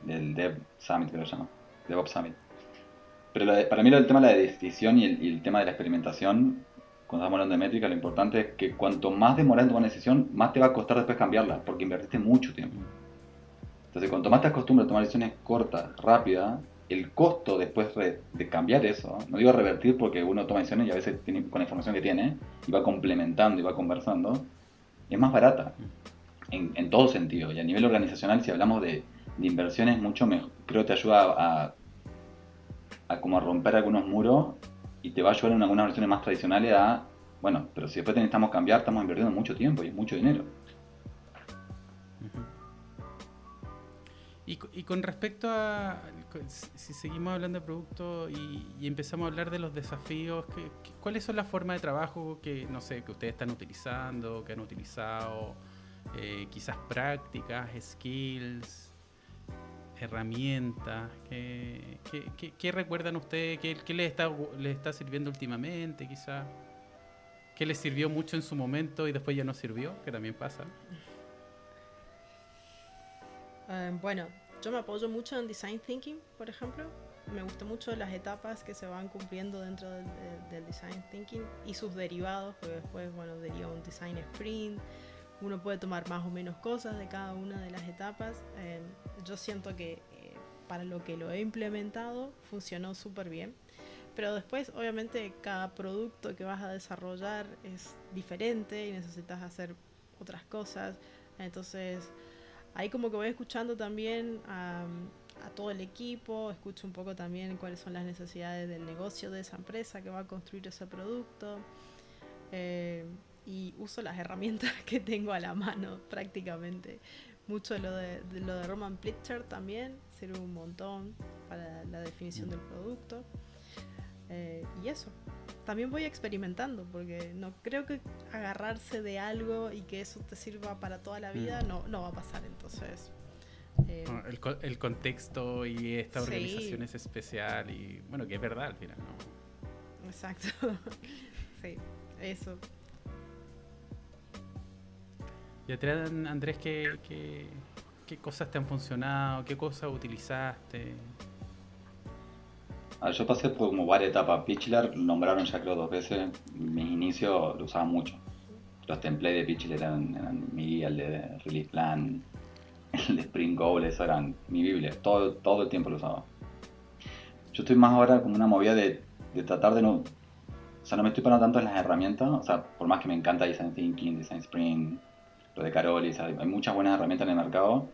Del Dev Summit, que lo llama. DevOps Summit. Pero para mí el tema de la decisión y el, tema de la experimentación, cuando estamos hablando de métrica, lo importante es que cuanto más demorada en tomar una decisión, más te va a costar después cambiarla, porque invertiste mucho tiempo. Entonces, cuanto más te acostumbras a tomar decisiones cortas, rápidas, el costo después de, cambiar eso, no digo revertir porque uno toma decisiones y a veces tiene, con la información que tiene y va complementando y va conversando, es más barata en, en todo sentido. Y a nivel organizacional, si hablamos de, de inversiones, mucho mejor, creo que te ayuda a a como a romper algunos muros y te va a ayudar en algunas versiones más tradicionales a, bueno, pero si después necesitamos cambiar, estamos invirtiendo mucho tiempo y mucho dinero. Y, con respecto a, si seguimos hablando de producto y, empezamos a hablar de los desafíos, cuáles son las formas de trabajo que, no sé, que ustedes están utilizando, que han utilizado, eh, quizás prácticas, skills, herramientas? ¿Qué, qué, recuerdan ustedes? ¿Qué, qué les, está, les está sirviendo últimamente quizá? ¿Qué les sirvió mucho en su momento y después ya no sirvió? Que también pasa. Eh, bueno, yo me apoyo mucho en Design Thinking, por ejemplo. Me gustan mucho las etapas que se van cumpliendo dentro del, del Design Thinking y sus derivados, porque después, bueno, deriva un Design Sprint, uno puede tomar más o menos cosas de cada una de las etapas. Em, yo siento que eh, para lo que lo he implementado funcionó súper bien. Pero después, obviamente, cada producto que vas a desarrollar es diferente y necesitas hacer otras cosas. Entonces, ahí como que voy escuchando también a, todo el equipo, escucho un poco también cuáles son las necesidades del negocio de esa empresa que va a construir ese producto. Eh, y uso las herramientas que tengo a la mano prácticamente. Mucho de lo de, lo de Roman Plitcher también sirve un montón para la definición del producto. Eh, y eso. También voy experimentando porque no creo que agarrarse de algo y que eso te sirva para toda la vida mm. no, no va a pasar. Entonces, eh, el, el, contexto y esta organización es especial y bueno, que es verdad al final, ¿no? Exacto. sí, eso. Y atrás, Andrés, ¿qué, qué, cosas te han funcionado? ¿Qué cosas utilizaste? yo pasé por como varias etapas. Pitchler nombraron ya creo dos veces. Mis inicios lo usaba mucho. Los templates de Pitchler eran, mi guía, el de Release Plan. el de Spring Goal, eso era mi Biblia, todo, todo el tiempo lo usaba. Yo estoy más ahora como una movida de, de tratar de no... O sea, no me estoy parando tanto en las herramientas, o sea, por más que me encanta Design Thinking, Design Spring, lo de Carolis, hay muchas buenas herramientas en el mercado,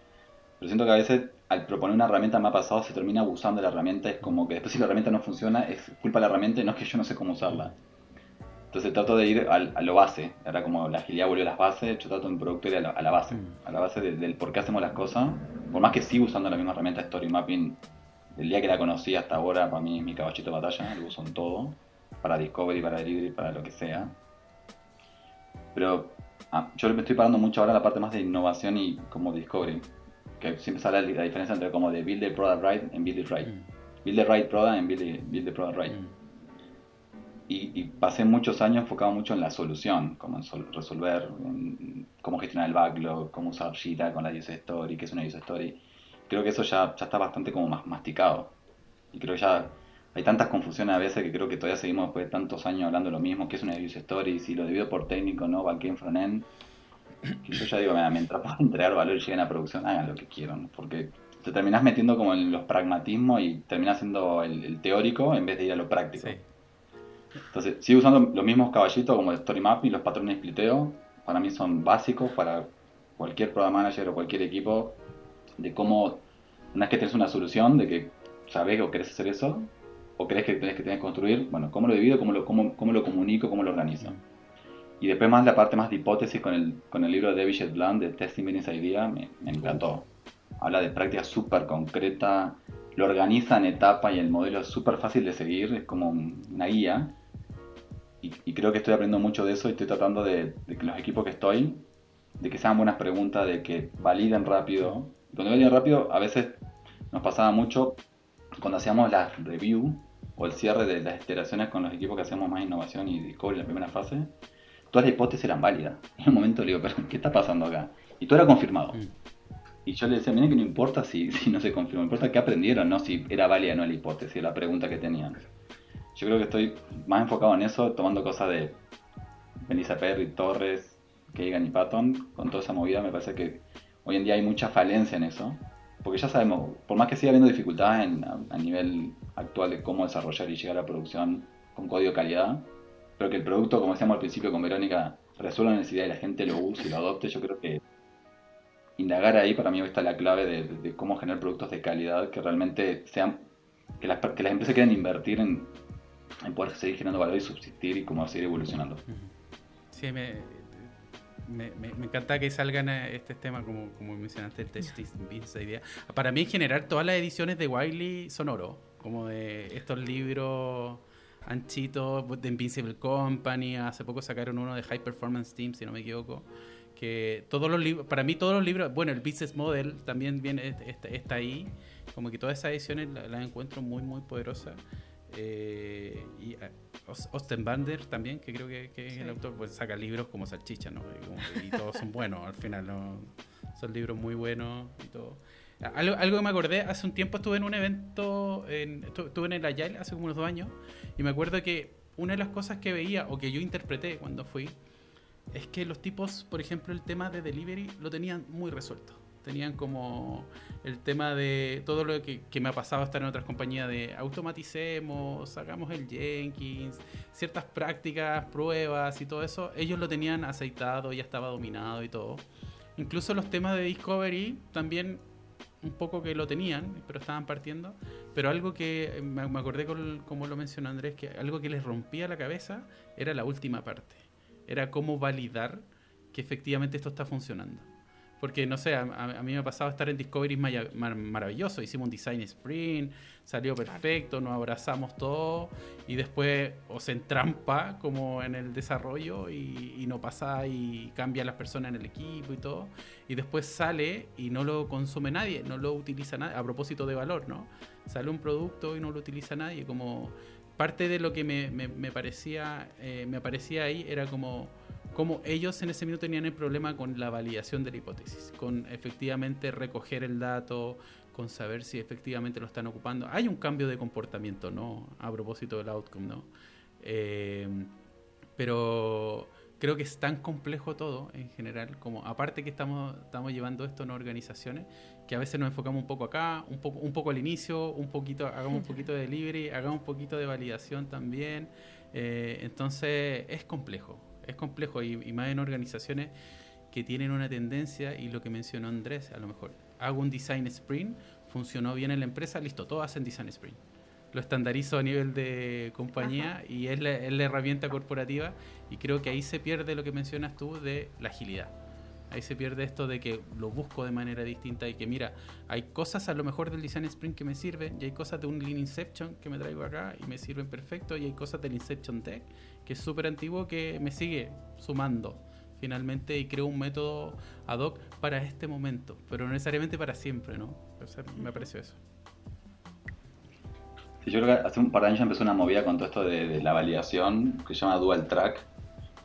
pero siento que a veces al proponer una herramienta me ha pasado, se termina abusando de la herramienta, es como que después si la herramienta no funciona, es culpa de la herramienta y no es que yo no sé cómo usarla. Entonces trato de ir a lo base, ahora como la agilidad volvió a las bases, yo trato en producto ir a la, base, a la base del por qué hacemos las cosas, por más que sigo usando la misma herramienta Story Mapping, el día que la conocí hasta ahora, para mí es mi caballito de batalla, lo uso en todo, para Discovery, para Delivery, para lo que sea. Pero ah, yo me estoy parando mucho ahora la parte más de innovación y como Discovery que siempre sale la, diferencia entre como de build the product right en build it right. Mm. Build the right product en build the, product right. Mm. Y, pasé muchos años enfocado mucho en la solución, como en resolver, cómo gestionar el backlog, cómo usar Jira con la user story, qué es una user story. Creo que eso ya, ya está bastante como más masticado. Y creo que ya hay tantas confusiones a veces que creo que todavía seguimos después de tantos años hablando lo mismo, qué es una user story, si lo divido por técnico, no, backend, frontend yo ya digo, mientras puedan entregar valor y lleguen a producción, hagan lo que quieran, porque te terminás metiendo como en los pragmatismos y terminás siendo el, teórico en vez de ir a lo práctico. Entonces, sigo usando los mismos caballitos como el Story Map y los patrones de spliteo. Para mí son básicos para cualquier product manager o cualquier equipo de cómo, una vez que tienes una solución, de que sabes o querés hacer eso, o crees que tenés que, construir, bueno, cómo lo divido, cómo lo, cómo, cómo lo comunico, cómo lo organizo. Y después más la parte más de hipótesis con el, con el libro de David Blunt de Testing Business Idea, me, me encantó. Habla de práctica súper concreta, lo organiza en etapa y el modelo es súper fácil de seguir, es como una guía. Y, creo que estoy aprendiendo mucho de eso y estoy tratando de, que los equipos que estoy, de que sean buenas preguntas, de que validen rápido. Cuando validen rápido, a veces nos pasaba mucho cuando hacíamos la review o el cierre de las iteraciones con los equipos que hacemos más innovación y discovery en la primera fase todas las hipótesis eran válidas. En un momento le digo, pero ¿qué está pasando acá? Y todo era confirmado. Mm. Y yo le decía, miren que no importa si, si no se confirmó, importa qué aprendieron, no si era válida o no la hipótesis, la pregunta que tenían. Yo creo que estoy más enfocado en eso, tomando cosas de Melissa Perry, Torres, Keegan y Patton, con toda esa movida, me parece que hoy en día hay mucha falencia en eso, porque ya sabemos, por más que siga habiendo dificultades a, a nivel actual de cómo desarrollar y llegar a producción con código de calidad, pero que el producto, como decíamos al principio con Verónica, resuelva la necesidad y la gente lo use y lo adopte, yo creo que indagar ahí para mí está la clave de, cómo generar productos de calidad que realmente sean, que las, que las empresas quieran invertir en, poder seguir generando valor y subsistir y cómo seguir evolucionando. Sí, me, me, encanta que salgan este tema, como, como mencionaste, el test esa idea. Para mí, en general, todas las ediciones de Wiley son oro, como de estos libros Anchito de Invincible Company, hace poco sacaron uno de High Performance Team, si no me equivoco. Que todos los libros, para mí todos los libros, bueno, el Business Model también viene, está, ahí, como que todas esas ediciones las encuentro muy, muy poderosas. Eh, y eh, Ostenbander también, que creo que, es el autor, pues saca libros como salchicha, ¿no? Y, todos son buenos al final, ¿no? Son libros muy buenos y todo. Algo, algo, que me acordé, hace un tiempo estuve en un evento, en, estuve en el Agile hace como unos dos años, y me acuerdo que una de las cosas que veía o que yo interpreté cuando fui, es que los tipos, por ejemplo, el tema de delivery lo tenían muy resuelto. Tenían como el tema de todo lo que, me ha pasado estar en otras compañías de automaticemos, sacamos el Jenkins, ciertas prácticas, pruebas y todo eso, ellos lo tenían aceitado, ya estaba dominado y todo. Incluso los temas de Discovery también un poco que lo tenían, pero estaban partiendo. Pero algo que me, acordé, como lo mencionó Andrés, que algo que les rompía la cabeza era la última parte. Era cómo validar que efectivamente esto está funcionando. Porque, no sé, a, mí me ha pasado estar en Discovery maravilloso. Hicimos un design sprint, salió perfecto, nos abrazamos todos y después o se entrampa como en el desarrollo y, no pasa y cambia las personas en el equipo y todo. Y después sale y no lo consume nadie, no lo utiliza nadie. A propósito de valor, ¿no? Sale un producto y no lo utiliza nadie. Como parte de lo que me, me, parecía, eh, me aparecía ahí era como como ellos en ese minuto tenían el problema con la validación de la hipótesis, con efectivamente recoger el dato, con saber si efectivamente lo están ocupando. Hay un cambio de comportamiento, ¿no? A propósito del outcome, ¿no? Eh, pero, creo que es tan complejo todo en general, como aparte que estamos, estamos llevando esto en organizaciones, que a veces nos enfocamos un poco acá, un poco, un poco al inicio, un poquito, hagamos un poquito de delivery, hagamos un poquito de validación también. Eh, entonces es complejo, es complejo y, y, más en organizaciones que tienen una tendencia y lo que mencionó Andrés, a lo mejor hago un design sprint, funcionó bien en la empresa, listo, todos hacen design sprint lo estandarizo a nivel de compañía y es la, herramienta corporativa y creo que ahí se pierde lo que mencionas tú de la agilidad. Ahí se pierde esto de que lo busco de manera distinta y que mira, hay cosas a lo mejor del Design Sprint que me sirven y hay cosas de un Lean Inception que me traigo acá y me sirven perfecto y hay cosas del Inception Tech que es súper antiguo que me sigue sumando finalmente y creo un método ad hoc para este momento, pero no necesariamente para siempre, ¿no? me pareció eso yo creo que hace un par de años empezó una movida con todo esto de, la validación que se llama Dual Track.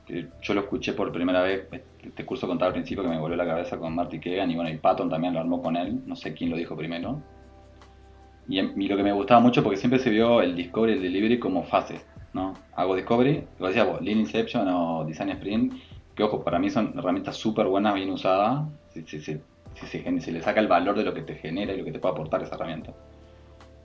Que yo lo escuché por primera vez, este curso contaba al principio que me volvió la cabeza con Marty Kegan y bueno, y Patton también lo armó con él, no sé quién lo dijo primero. Y, lo que me gustaba mucho porque siempre se vio el Discovery y el Delivery como fases, ¿no? Hago Discovery, lo decía vos, Lean Inception o Design Sprint, que ojo, para mí son herramientas súper buenas, bien usadas, si, si, si, si, se le saca el valor de lo que te genera y lo que te puede aportar esa herramienta.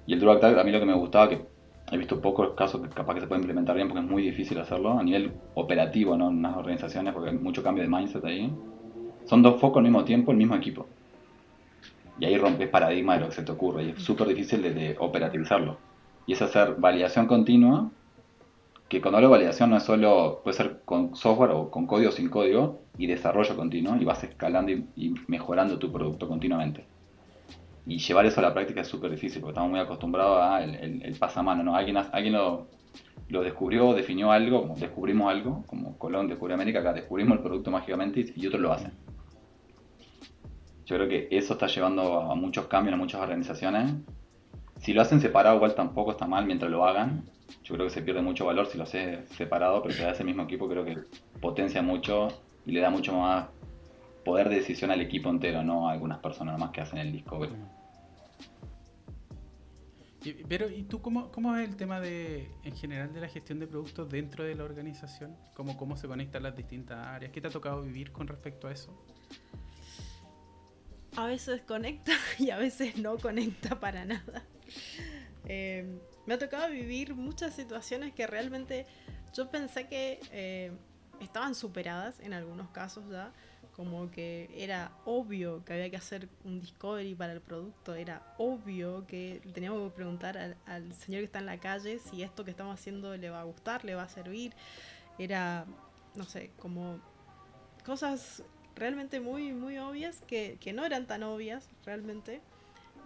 Y el Drug Tag, a mí lo que me gustaba, que he visto pocos casos que capaz que se puede implementar bien porque es muy difícil hacerlo a nivel operativo, ¿no? En unas organizaciones, porque hay mucho cambio de mindset ahí. Son dos focos al mismo tiempo, el mismo equipo. Y ahí rompes paradigma de lo que se te ocurre. Y es súper difícil de, operativizarlo. Y es hacer validación continua, que cuando hablo de validación no es solo, puede ser con software o con código o sin código, y desarrollo continuo, y vas escalando y mejorando tu producto continuamente y llevar eso a la práctica es súper difícil porque estamos muy acostumbrados a el, pasamano, ¿no? Alguien, alguien lo, descubrió, definió algo, como descubrimos algo, como Colón descubrió América, acá descubrimos el producto mágicamente y, otros lo hacen. Yo creo que eso está llevando a muchos cambios en muchas organizaciones. Si lo hacen separado igual tampoco está mal mientras lo hagan. Yo creo que se pierde mucho valor si lo haces separado, pero si da ese mismo equipo creo que potencia mucho y le da mucho más poder de decisión al equipo entero, no a algunas personas más que hacen el discovery. pero, ¿y tú cómo, cómo es el tema de, en general, de la gestión de productos dentro de la organización? ¿Cómo, ¿Cómo se conectan las distintas áreas? ¿Qué te ha tocado vivir con respecto a eso? A veces conecta y a veces no conecta para nada. Eh, me ha tocado vivir muchas situaciones que realmente yo pensé que eh, estaban superadas en algunos casos ya como que era obvio que había que hacer un discovery para el producto, era obvio que teníamos que preguntar al, señor que está en la calle si esto que estamos haciendo le va a gustar, le va a servir. Era, no sé, como cosas realmente muy, muy obvias que, no eran tan obvias realmente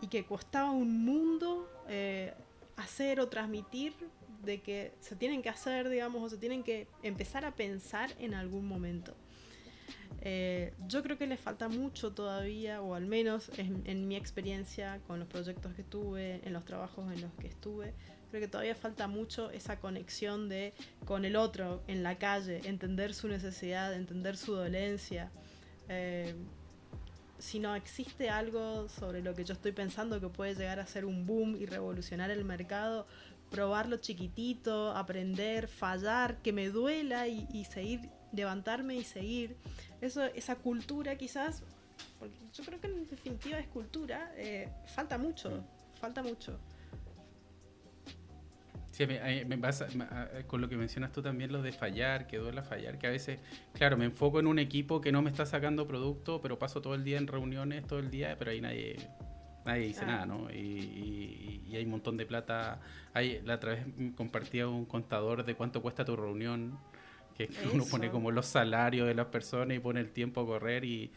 y que costaba un mundo eh, hacer o transmitir de que se tienen que hacer, digamos, o se tienen que empezar a pensar en algún momento. Eh, yo creo que le falta mucho todavía, o al menos en, mi experiencia con los proyectos que tuve, en los trabajos en los que estuve, creo que todavía falta mucho esa conexión de con el otro en la calle, entender su necesidad, entender su dolencia. Eh, si no existe algo sobre lo que yo estoy pensando que puede llegar a ser un boom y revolucionar el mercado, probarlo chiquitito, aprender, fallar, que me duela y, seguir, levantarme y seguir eso, esa cultura quizás, porque yo creo que en definitiva es cultura, eh, falta mucho, falta mucho. Sí, me, me pasa con lo que mencionas tú también, lo de fallar, que duele fallar, que a veces, claro, me enfoco en un equipo que no me está sacando producto, pero paso todo el día en reuniones, todo el día, pero ahí nadie, nadie dice nada, ¿no? Y, y, hay un montón de plata. Hay, la otra vez compartía un contador de cuánto cuesta tu reunión que uno pone como los salarios de las personas y pone el tiempo a correr y,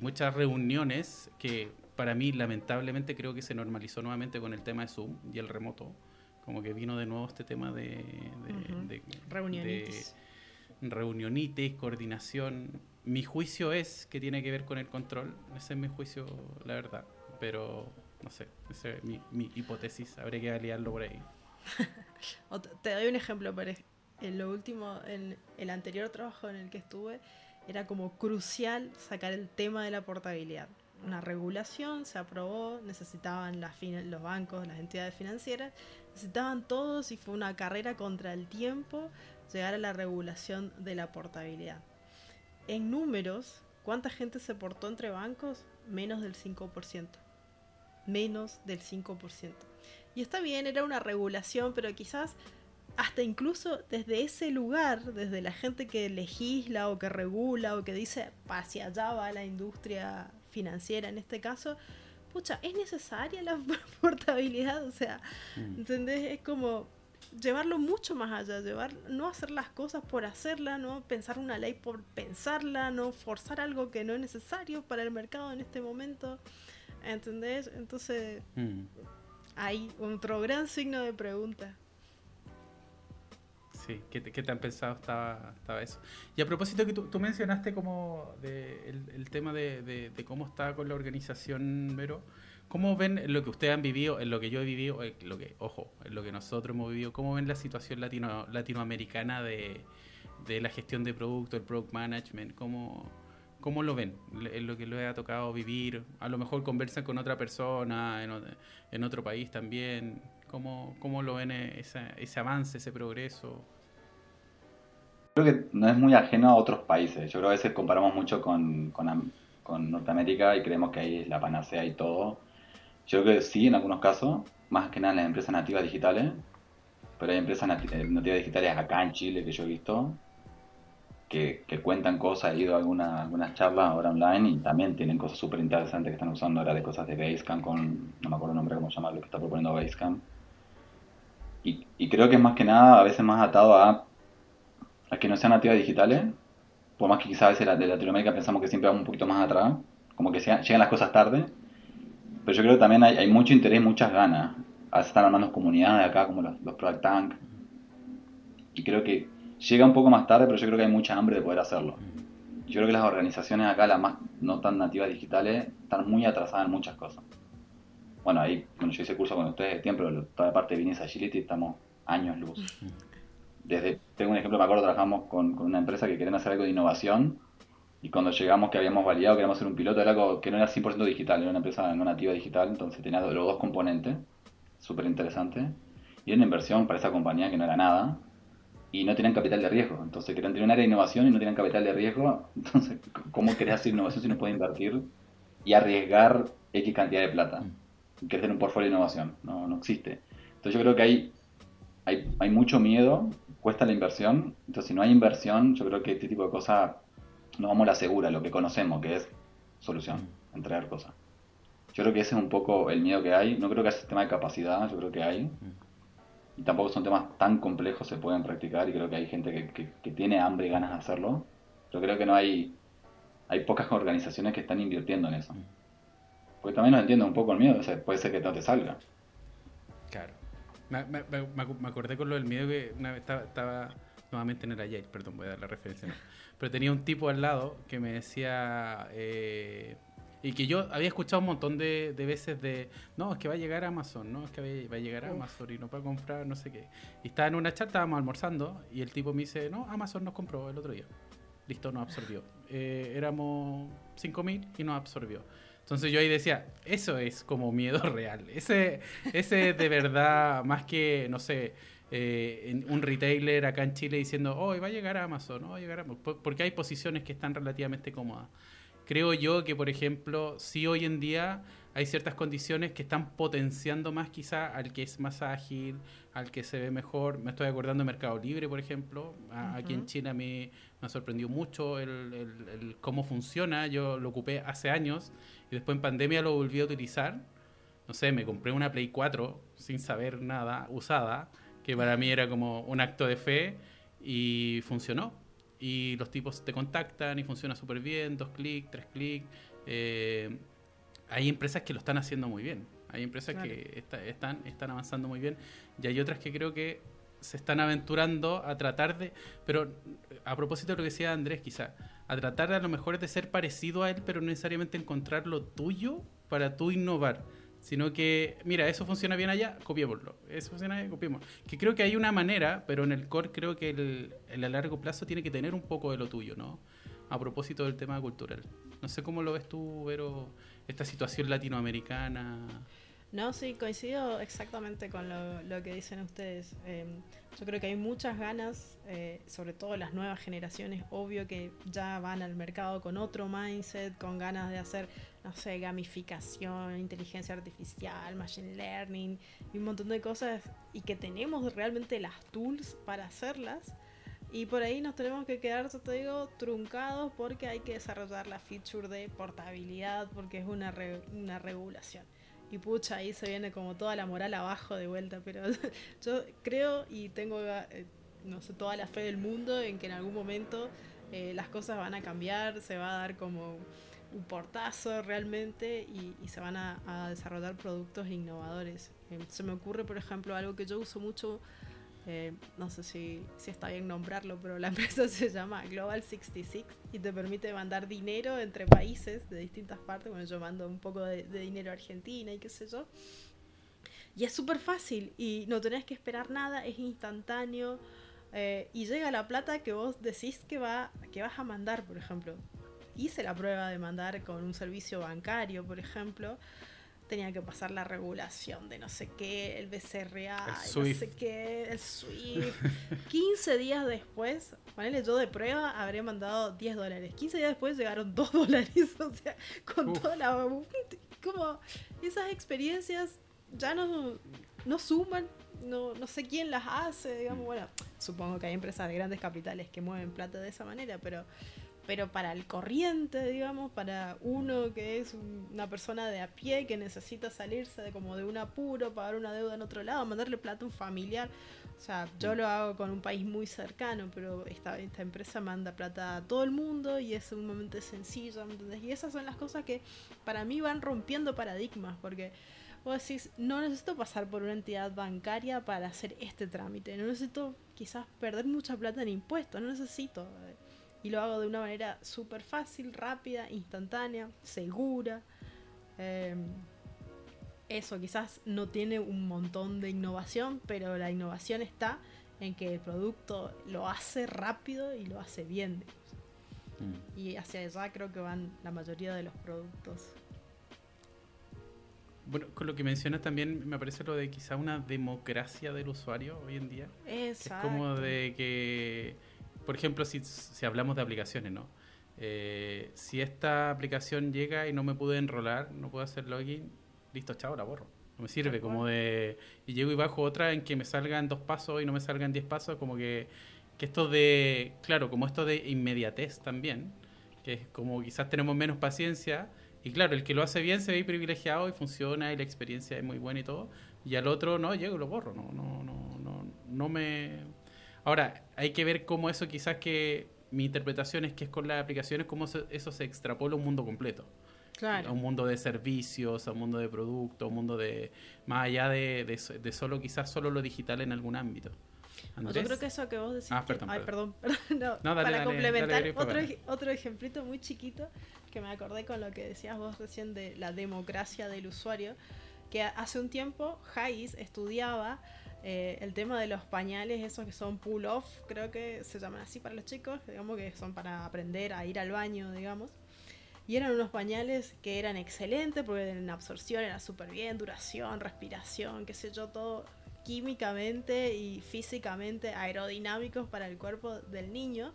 muchas reuniones que para mí lamentablemente creo que se normalizó nuevamente con el tema de Zoom y el remoto. Como que vino de nuevo este tema de, de, reunionitis. reunionitis, coordinación. Mi juicio es que tiene que ver con el control. Ese es mi juicio, la verdad. Pero no sé, esa es mi, mi hipótesis. Habría que aliarlo por ahí. Te doy un ejemplo, por, en lo último, en el anterior trabajo en el que estuve, era como crucial sacar el tema de la portabilidad. Una regulación se aprobó, necesitaban los bancos, las entidades financieras, necesitaban todos y fue una carrera contra el tiempo llegar a la regulación de la portabilidad. En números, ¿cuánta gente se portó entre bancos? Menos del 5%. Menos del 5%. Y está bien, era una regulación, pero quizás hasta incluso desde ese lugar, desde la gente que legisla o que regula o que dice hacia allá va la industria financiera en este caso, pucha, es necesaria la portabilidad, o sea, mm. ¿entendés? Es como llevarlo mucho más allá, llevar, no hacer las cosas por hacerla, no pensar una ley por pensarla, no forzar algo que no es necesario para el mercado en este momento, ¿entendés? Entonces, mm. hay otro gran signo de pregunta. Sí, ¿qué, qué tan pensado estaba, estaba, eso? Y a propósito que tú, tú mencionaste como de, el, tema de, de, cómo está con la organización, Vero, ¿cómo ven lo que ustedes han vivido, en lo que yo he vivido, en lo que, ojo, en lo que nosotros hemos vivido, cómo ven la situación latino, latinoamericana de, de la gestión de producto, el product management, cómo, cómo lo ven, en lo que les ha tocado vivir, a lo mejor conversan con otra persona en, en otro país también, ¿Cómo, cómo lo ven ese, ese avance, ese progreso? Creo que no es muy ajeno a otros países. Yo creo que a veces comparamos mucho con, con, Norteamérica y creemos que ahí es la panacea y todo. Yo creo que sí, en algunos casos, más que nada en las empresas nativas digitales, pero hay empresas eh, nativas digitales acá en Chile que yo he visto que, cuentan cosas, he ido a alguna, algunas charlas ahora online y también tienen cosas súper interesantes que están usando ahora de cosas de Basecamp con, no me acuerdo el nombre, cómo se lo que está proponiendo Basecamp y, creo que es más que nada a veces más atado a, a que no sean nativas digitales, por más que quizás a veces de Latinoamérica pensamos que siempre vamos un poquito más atrás, como que llegan las cosas tarde, pero yo creo que también hay, hay mucho interés, muchas ganas. A veces están armando comunidades acá, como los, los Product Tank, y creo que llega un poco más tarde, pero yo creo que hay mucha hambre de poder hacerlo. Yo creo que las organizaciones acá, las más no tan nativas digitales, están muy atrasadas en muchas cosas bueno, ahí, bueno, yo hice curso con ustedes de tiempo, pero toda la parte de Business Agility estamos años luz. Desde, tengo un ejemplo, me acuerdo, trabajamos con, con, una empresa que querían hacer algo de innovación y cuando llegamos que habíamos validado, queríamos hacer un piloto, era algo que no era 100% digital, era una empresa no nativa digital, entonces tenía los dos componentes, súper interesante, y era una inversión para esa compañía que no era nada, y no tenían capital de riesgo, entonces querían tener un área de innovación y no tenían capital de riesgo, entonces, ¿cómo querés hacer innovación si no puedes invertir y arriesgar X cantidad de plata? crecer un portfolio de innovación, no, no existe. Entonces yo creo que hay, hay, hay mucho miedo, cuesta la inversión, entonces si no hay inversión, yo creo que este tipo de cosas no vamos a la segura, lo que conocemos, que es solución, entregar cosas. Yo creo que ese es un poco el miedo que hay, no creo que haya sistema de capacidad, yo creo que hay. Y tampoco son temas tan complejos, se pueden practicar y creo que hay gente que, que, tiene hambre y ganas de hacerlo. Pero creo que no hay, hay pocas organizaciones que están invirtiendo en eso. Porque también nos entiendo un poco el miedo, o puede ser que no te salga. Me, me, me, acordé con lo del miedo que una vez estaba, nuevamente en el Agile, perdón, voy a dar la referencia. Pero tenía un tipo al lado que me decía, eh, y que yo había escuchado un montón de, de, veces de, no, es que va a llegar a Amazon, no, es que va a llegar a Amazon y no a comprar no sé qué. Y estaba en una chat, estábamos almorzando y el tipo me dice, no, Amazon nos compró el otro día. Listo, nos absorbió. Eh, éramos 5.000 y nos absorbió. Entonces yo ahí decía, eso es como miedo real. Ese, ese de verdad, más que, no sé, eh, un retailer acá en Chile diciendo, oh, va a llegar a Amazon, oh, va a llegar a Amazon, porque hay posiciones que están relativamente cómodas. Creo yo que, por ejemplo, si hoy en día hay ciertas condiciones que están potenciando más quizá al que es más ágil, al que se ve mejor. Me estoy acordando de Mercado Libre, por ejemplo. Aquí en China me, me ha sorprendido mucho el, el, cómo funciona. Yo lo ocupé hace años y después en pandemia lo volví a utilizar. No sé, me compré una Play 4 sin saber nada, usada, que para mí era como un acto de fe y funcionó. Y los tipos te contactan y funciona súper bien, dos clics, tres clics. Eh, hay empresas que lo están haciendo muy bien. Hay empresas que están, están avanzando muy bien y hay otras que creo que se están aventurando a tratar de, pero a propósito de lo que decía Andrés, quizá, a tratar de a lo mejor de ser parecido a él, pero no necesariamente encontrar lo tuyo para tú innovar, sino que, mira, eso funciona bien allá, copiémoslo, eso funciona bien, copiémoslo. Que creo que hay una manera, pero en el core creo que el, a largo plazo tiene que tener un poco de lo tuyo, ¿no? A propósito del tema cultural. No sé cómo lo ves tú, pero esta situación latinoamericana. No, sí, coincido exactamente con lo, que dicen ustedes. Em, yo creo que hay muchas ganas, eh, sobre todo las nuevas generaciones, obvio que ya van al mercado con otro mindset, con ganas de hacer, no sé, gamificación, inteligencia artificial, machine learning y un montón de cosas, y que tenemos realmente las tools para hacerlas. Y por ahí nos tenemos que quedar, yo te digo, truncados porque hay que desarrollar la feature de portabilidad, porque es una, una regulación y pucha, ahí se viene como toda la moral abajo de vuelta, pero yo creo y tengo, eh, no sé, toda la fe del mundo en que en algún momento eh, las cosas van a cambiar, se va a dar como un portazo realmente y, se van a, desarrollar productos innovadores. Eh, se me ocurre, por ejemplo, algo que yo uso mucho eh, no sé si, está bien nombrarlo, pero la empresa se llama Global 66 y te permite mandar dinero entre países de distintas partes. Bueno, yo mando un poco de, dinero a Argentina y qué sé yo. Y es súper fácil y no tenés que esperar nada, es instantáneo eh, y llega la plata que vos decís que, va, que vas a mandar, por ejemplo. Hice la prueba de mandar con un servicio bancario, por ejemplo tenía que pasar la regulación de no sé qué, el BCRA, no sé qué, el SWIFT. 15 días después, ponele yo de prueba, habría mandado 10 dólares. 15 días después llegaron 2 dólares, o sea, con toda la... Como esas experiencias ya no, no suman, no, no sé quién las hace, digamos, bueno, supongo que hay empresas de grandes capitales que mueven plata de esa manera, pero pero para el corriente, digamos, para uno que es una persona de a pie que necesita salirse de como de un apuro, pagar una deuda en otro lado, mandarle plata a un familiar. O sea, yo lo hago con un país muy cercano, pero esta, esta empresa manda plata a todo el mundo y es un momento sencillo, ¿entendés? Y esas son las cosas que para mí van rompiendo paradigmas, porque vos decís, no necesito pasar por una entidad bancaria para hacer este trámite, no necesito quizás perder mucha plata en impuestos, no necesito y lo hago de una manera súper fácil, rápida, instantánea, segura. Em, eso quizás no tiene un montón de innovación, pero la innovación está en que el producto lo hace rápido y lo hace bien. Mm. Y hacia allá creo que van la mayoría de los productos. Bueno, con lo que mencionas también me parece lo de quizá una democracia del usuario hoy en día. Exacto. Es como de que por ejemplo, si, si hablamos de aplicaciones, ¿no? Eh, si esta aplicación llega y no me pude enrolar, no puedo hacer login, listo, chao, la borro. No me sirve, como de... Y llego y bajo otra en que me salgan dos pasos y no me salgan diez pasos, como que, que esto de... Claro, como esto de inmediatez también, que es como quizás tenemos menos paciencia. Y claro, el que lo hace bien se ve privilegiado y funciona y la experiencia es muy buena y todo. Y al otro no, llego y lo borro. No, no, no, no, no me Ahora, hay que ver cómo eso quizás que mi interpretación es que es con las aplicaciones, cómo eso se extrapola a un mundo completo. Claro. A un mundo de servicios, a un mundo de productos, a un mundo de... Más allá de, de, solo quizás solo lo digital en algún ámbito. Yo creo que eso que vos decís... Ah, perdón, ay, perdón, perdón, no, para complementar, otro, otro ejemplito muy chiquito que me acordé con lo que decías vos recién de la democracia del usuario, que hace un tiempo Hayes estudiaba eh, el tema de los pañales, esos que son pull-off, creo que se llaman así para los chicos, digamos que son para aprender a ir al baño, digamos. Y eran unos pañales que eran excelentes porque en absorción era súper bien, duración, respiración, qué sé yo, todo químicamente y físicamente aerodinámicos para el cuerpo del niño.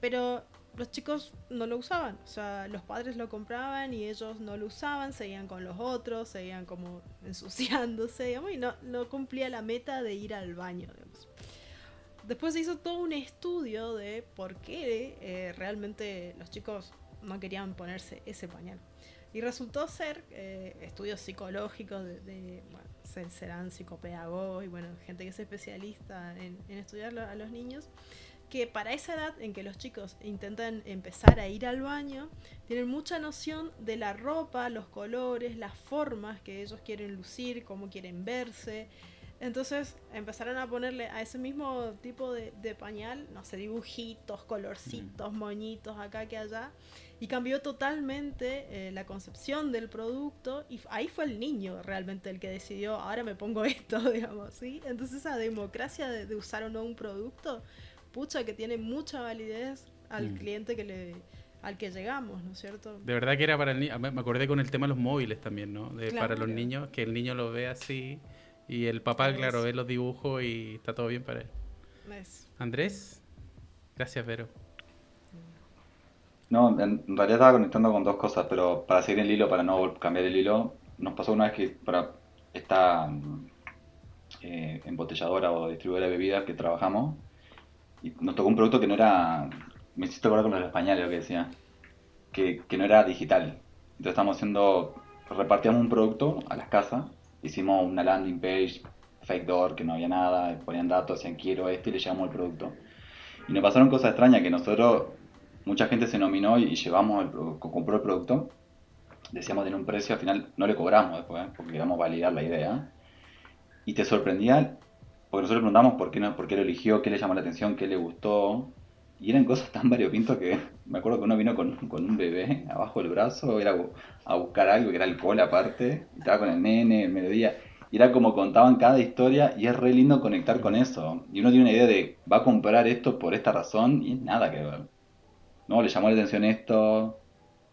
Pero los chicos no lo usaban, o sea, los padres lo compraban y ellos no lo usaban, seguían con los otros, seguían como ensuciándose, digamos, y no, no cumplía la meta de ir al baño, digamos. Después se hizo todo un estudio de por qué eh, realmente los chicos no querían ponerse ese pañal. Y resultó ser eh, estudios psicológicos de, bueno, serán psicopedagogos y bueno, gente que es especialista en, en estudiar a los niños que para esa edad en que los chicos intentan empezar a ir al baño, tienen mucha noción de la ropa, los colores, las formas que ellos quieren lucir, cómo quieren verse. Entonces empezaron a ponerle a ese mismo tipo de, pañal, no sé, dibujitos, colorcitos, moñitos acá que allá. Y cambió totalmente eh, la concepción del producto. Y ahí fue el niño realmente el que decidió, ahora me pongo esto, digamos, ¿sí? Entonces esa democracia de, usar o no un producto pucha que tiene mucha validez al mm. cliente que le al que llegamos, ¿no es cierto? De verdad que era para el niño. Me acordé con el tema de los móviles también, ¿no? De, Claro. Para los niños, que el niño lo ve así y el papá, Es- claro, ve los dibujos y está todo bien para él. Es- Andrés, gracias, Vero. No, en realidad estaba conectando con dos cosas, pero para seguir el hilo, para no cambiar el hilo, nos pasó una vez que para esta mm, eh, embotelladora o distribuidora de bebidas que trabajamos, y nos tocó un producto que no era, me hiciste acordar con los españoles lo que decía, que, que no era digital. Entonces estábamos haciendo, repartíamos un producto a las casas, hicimos una landing page, fake door, que no había nada, ponían datos, decían quiero este y le llevamos el producto. Y nos pasaron cosas extrañas que nosotros, mucha gente se nominó y llevamos, el, compró el producto, decíamos tener un precio, al final no le cobramos después, porque queríamos validar la idea. Y te sorprendía, porque nosotros le preguntamos por qué, no, por qué lo eligió, qué le llamó la atención, qué le gustó. Y eran cosas tan variopintos que me acuerdo que uno vino con, con un bebé abajo del brazo, era a buscar algo que era alcohol aparte, y estaba con el nene, el mediodía. Y era como contaban cada historia y es re lindo conectar con eso. Y uno tiene una idea de, va a comprar esto por esta razón y nada que ver. No, le llamó la atención esto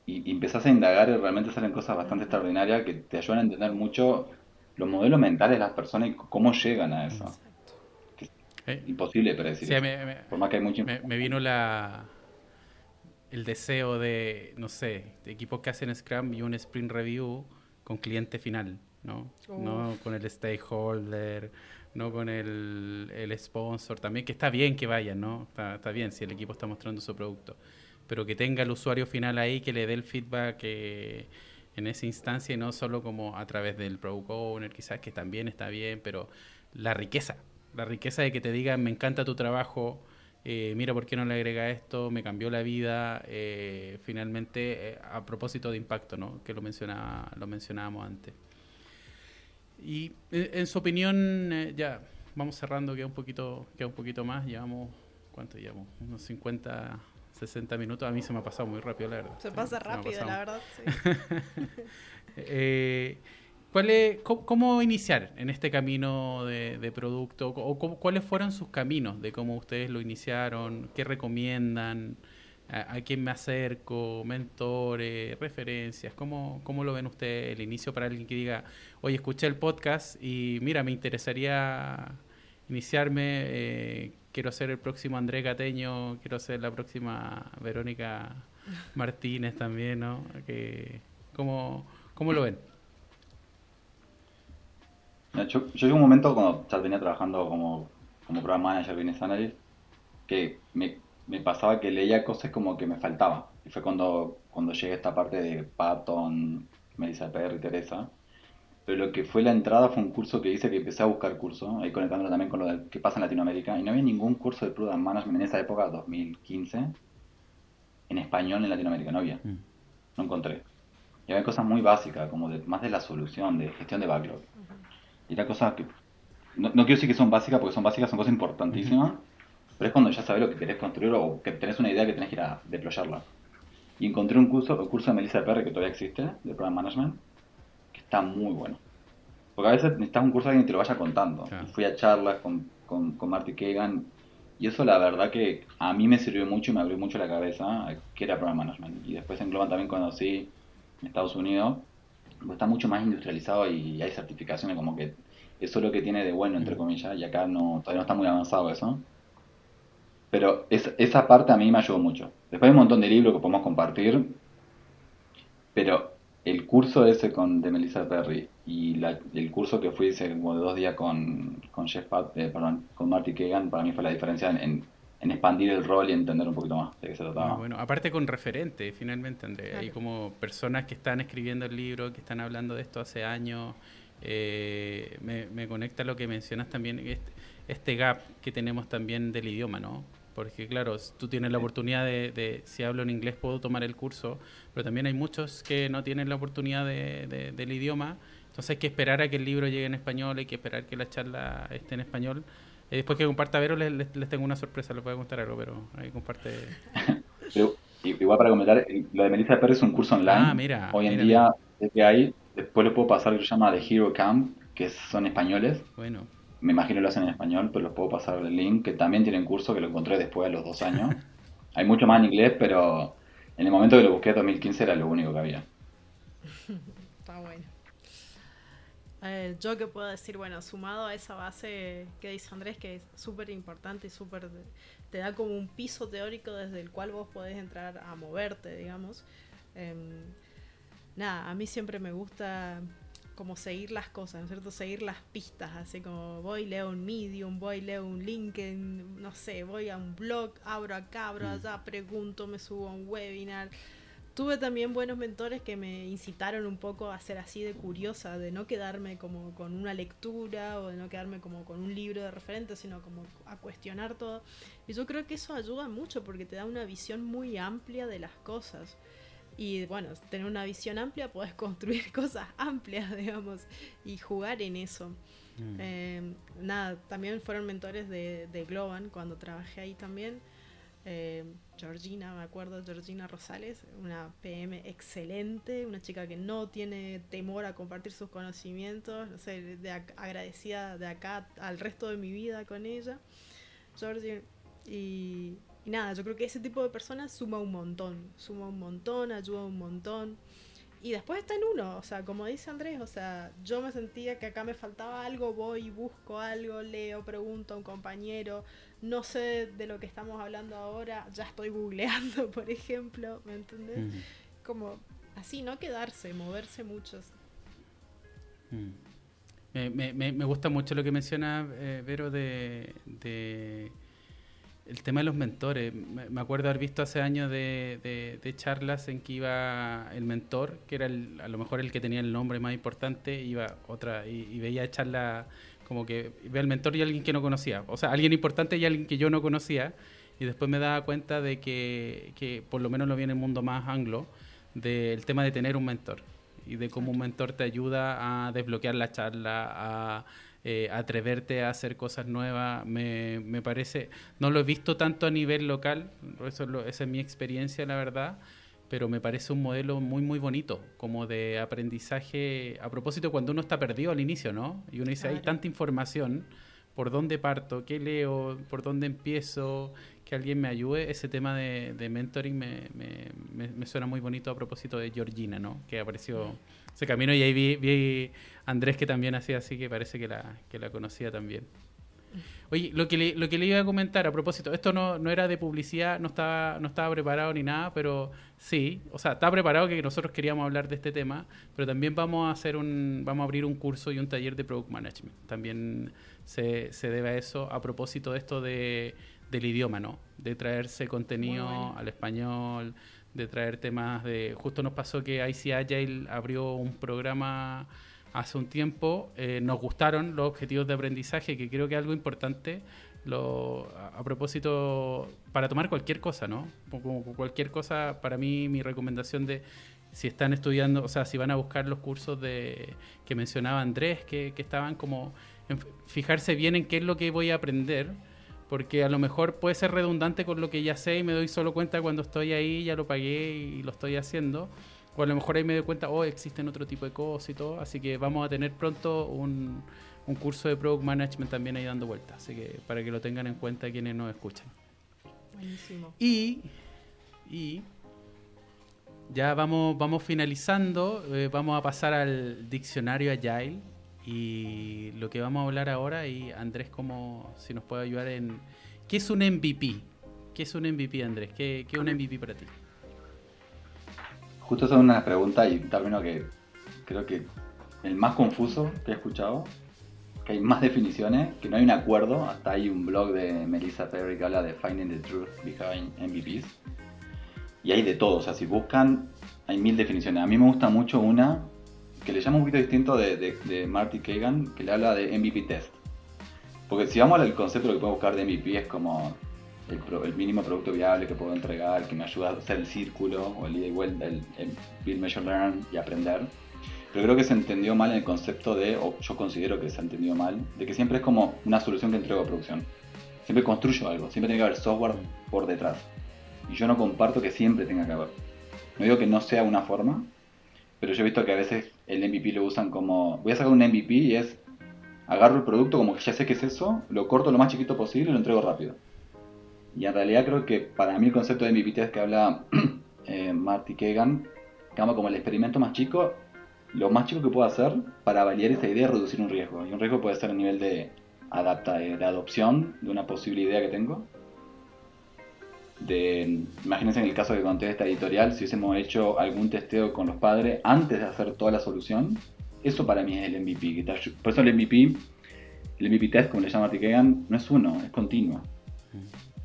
y, y empezás a indagar y realmente salen cosas bastante extraordinarias que te ayudan a entender mucho los modelos mentales de las personas y cómo llegan a eso. Eh, Imposible de predecir. sí, me, me- Por más que hay mucho... me- me vino la el deseo de, no sé, de equipos que hacen Scrum y un sprint review con cliente final, ¿no? No con el stakeholder, no con el, el sponsor, también que está bien que vayan, ¿no? Está, está bien si el equipo está mostrando su producto, pero que tenga el usuario final ahí, que le dé el feedback eh, en esa instancia y no solo como a través del product owner, quizás que también está bien, pero la riqueza, la riqueza de que te digan, me encanta tu trabajo, eh, mira por qué no le agrega esto, me cambió la vida, eh, finalmente, eh, a propósito de impacto, ¿no? Que lo, mencionaba, lo mencionábamos antes. Y eh, en su opinión, eh, ya vamos cerrando, queda un poquito, queda un poquito más, llevamos, ¿cuánto llevamos? Unos 50, 60 minutos, a mí se me ha pasado muy rápido, la verdad. Se pasa rápido, la verdad. sí. Eh, ¿cuál es, cómo, cómo iniciar en este camino de, de producto? ¿O cómo- cuáles fueron sus caminos de cómo ustedes lo iniciaron? ¿Qué recomiendan? ¿A, a quién me acerco? ¿Mentores? ¿Referencias? ¿Cómo, ¿Cómo lo ven ustedes el inicio para alguien que diga, oye, escuché el podcast y mira, me interesaría iniciarme, eh, quiero ser el próximo Andrés Gateño, quiero ser la próxima Verónica Martínez también, ¿no? Que, ¿cómo, ¿Cómo lo ven? Yo, yo un momento cuando ya venía trabajando como, como program manager, business analyst, que me, me pasaba que leía cosas como que me faltaba. Y fue cuando, cuando llegué a esta parte de Patton, Melissa Perry, Teresa. Pero lo que fue la entrada fue un curso que hice que empecé a buscar curso, ahí conectándolo también con lo de- que pasa en Latinoamérica. Y no había ningún curso de Product Management en esa época, 2015, en español en Latinoamérica, no había. No encontré. Y había cosas muy básicas, como de, más de la solución, de gestión de backlog. Y era cosas que... No, no quiero decir que son básicas, porque son básicas, son cosas importantísimas, pero es cuando ya sabes lo que querés construir o que tenés una idea que tenés que ir a deployarla. Y encontré un curso, el curso de Melissa Perry, que todavía existe, de Program Management, que está muy bueno. Porque a veces necesitas un curso de alguien que te lo vaya contando. Claro. Fui a charlas con, con, con Marty Kagan, y eso la verdad que a mí me sirvió mucho y me abrió mucho la cabeza, que era Program Management. Y después en Global también conocí en Estados Unidos, pues está mucho más industrializado y hay certificaciones como que eso es lo que tiene de bueno, entre comillas, y acá no, todavía no está muy avanzado eso. Pero es- esa parte a mí me ayudó mucho. Después hay un montón de libros que podemos compartir, pero el curso ese con, de Melissa Perry y la- el curso que fui hace como de dos días con, con Jeff Pat, eh, perdón, con Marty Kagan, para mí fue la diferencia en, en- en expandir el rol y entender un poquito más de qué se trataba. Muy bueno. Aparte con referentes, finalmente, André. Hay como personas que están escribiendo el libro, que están hablando de esto hace años. Eh, me, me conecta lo que mencionas también, este, este gap que tenemos también del idioma, ¿no? Porque claro, tú tienes la oportunidad de, de, si hablo en inglés puedo tomar el curso, pero también hay muchos que no tienen la oportunidad de- de- del idioma, entonces hay que esperar a que el libro llegue en español, hay que esperar que la charla esté en español. Y después que comparta Vero les, les, les tengo una sorpresa, les voy a contar algo, pero ahí comparte... Pero i- igual para comentar, eh, lo de Melissa Perry es un curso online. Ah, mira, Hoy en mira, día mira. es que hay, después lo puedo pasar, que se llama The Hero Camp, que son españoles. Bueno, Me imagino lo hacen en español, pero los puedo pasar el link, que también tienen curso, que lo encontré después de los dos años. Hay mucho más en inglés, pero En el momento que lo busqué, 2015 era lo único que había. Está bueno. Eh, yo que puedo decir, bueno, sumado a esa base que dice Andrés, que es súper importante y súper te da como un piso teórico desde el cual vos podés entrar a moverte, digamos. Em, nada, a mí siempre me gusta como seguir las cosas, ¿no es cierto? Seguir las pistas, así como voy, leo un Medium, voy, leo un LinkedIn, no sé, voy a un blog, abro acá, abro mm. allá, pregunto, me subo a un webinar. Tuve también buenos mentores que me incitaron un poco a ser así de curiosa, de no quedarme como con una lectura o de no quedarme como con un libro de referente, sino como a cuestionar todo. Y yo creo que eso ayuda mucho porque te da una visión muy amplia de las cosas. Y bueno, tener una visión amplia, puedes construir cosas amplias, digamos, y jugar en eso. Mm. Em, nada, también fueron mentores de, de, Globan cuando trabajé ahí también. Em, Georgina, me acuerdo, Georgina Rosales, una PM excelente, una chica que no tiene temor a compartir sus conocimientos, no sé, de, agradecida de acá al resto de mi vida con ella. Georgina, y, y nada, yo creo que ese tipo de personas suma un montón, suma un montón, ayuda un montón. Y después está en uno, o sea, como dice Andrés, o sea, yo me sentía que acá me faltaba algo, voy, busco algo, leo, pregunto a un compañero, no sé de lo que estamos hablando ahora, ya estoy googleando, por ejemplo, ¿me entendés? Como así, no quedarse, moverse muchos. Me, me, me, gusta mucho lo que menciona eh, Vero de el tema de los mentores. Me acuerdo haber visto hace años de, de, charlas en que iba el mentor, que era a lo mejor el que tenía el nombre más importante, iba otra y, veía charla como que ve al mentor y alguien que no conocía. O sea, alguien importante y alguien que yo no conocía. Y después me daba cuenta de que, que por lo menos lo vi en el mundo más anglo, del tema de tener un mentor y de cómo un mentor te ayuda a desbloquear la charla, a eh, atreverte a hacer cosas nuevas, me, me, parece, no lo he visto tanto a nivel local, eso esa es mi experiencia, la verdad, pero me parece un modelo muy, muy bonito, como de aprendizaje, a propósito cuando uno está perdido al inicio, ¿no? Y uno dice, hay tanta información, ¿por dónde parto? ¿Qué leo? ¿Por dónde empiezo? Que alguien me ayude. Ese tema de, mentoring me, me, suena muy bonito a propósito de Georgina, ¿no? Que apareció ese camino y ahí vi, vi Andrés que también hacía así, que parece que la conocía también. Oye, lo que, le, lo que le iba a comentar a propósito, esto no, no era de publicidad, no estaba, no estaba preparado ni nada, pero sí, o sea, estaba preparado que nosotros queríamos hablar de este tema, pero también vamos a hacer un, vamos a abrir un curso y un taller de Product Management. También se, se debe a eso a propósito de esto de, del idioma, ¿no? De traerse contenido al español, de traer temas de... Justo nos pasó que IC Agile abrió un programa hace un tiempo, eh, nos gustaron los objetivos de aprendizaje, que creo que es algo importante lo, a, propósito para tomar cualquier cosa, ¿no? Como, cualquier cosa, para mí mi recomendación de si están estudiando, o sea, si van a buscar los cursos de que mencionaba Andrés, que, que estaban como fijarse bien en qué es lo que voy a aprender, porque a lo mejor puede ser redundante con lo que ya sé y me doy solo cuenta cuando estoy ahí, ya lo pagué y lo estoy haciendo o a lo mejor ahí me doy cuenta, oh, existen otro tipo de cosas y todo. Así que vamos a tener pronto un, un curso de Product Management también ahí dando vueltas. Así que para que lo tengan en cuenta quienes nos escuchan. Buenísimo. Y, y ya vamos, vamos finalizando. Eh, vamos a pasar al diccionario Agile. Y lo que vamos a hablar ahora, y Andrés, como si nos puede ayudar en. ¿Qué es un MVP? ¿Qué es un MVP, Andrés? ¿Qué, qué es un MVP para ti? Justo es una pregunta y un término que creo que el más confuso que he escuchado, que hay más definiciones, que no hay un acuerdo, hasta hay un blog de Melissa Perry que habla de Finding the Truth Behind MVPs, y hay de todo, o sea, si buscan, hay mil definiciones. A mí me gusta mucho una que le llama un poquito distinto de, Marty Kagan, que le habla de MVP Test. Porque si vamos al concepto que puedo buscar de MVP es como el, mínimo producto viable que puedo entregar, que me ayuda a hacer el círculo o el ida y vuelta, el, build, measure, learn y aprender. Pero creo que se entendió mal en el concepto de, o yo considero que se ha entendido mal, de que siempre es como una solución que entrego a producción. Siempre construyo algo, siempre tiene que haber software por detrás. Y yo no comparto que siempre tenga que haber. No digo que no sea una forma, pero yo he visto que a veces el MVP lo usan como, voy a sacar un MVP y es, agarro el producto como que ya sé que es eso, lo corto lo más chiquito posible y lo entrego rápido. Y en realidad creo que para mí el concepto de MVP es que habla eh, Marty que llama como el experimento más chico, lo más chico que puedo hacer para validar esa idea de reducir un riesgo. Y un riesgo puede ser a nivel de, adapta, eh, de adopción de una posible idea que tengo. De, imagínense en el caso que conté esta editorial, si hubiésemos hecho algún testeo con los padres antes de hacer toda la solución, eso para mí es el MVP. Por eso el MVP, el MVP test, como le llama Marty Kegan, no es uno, es continuo.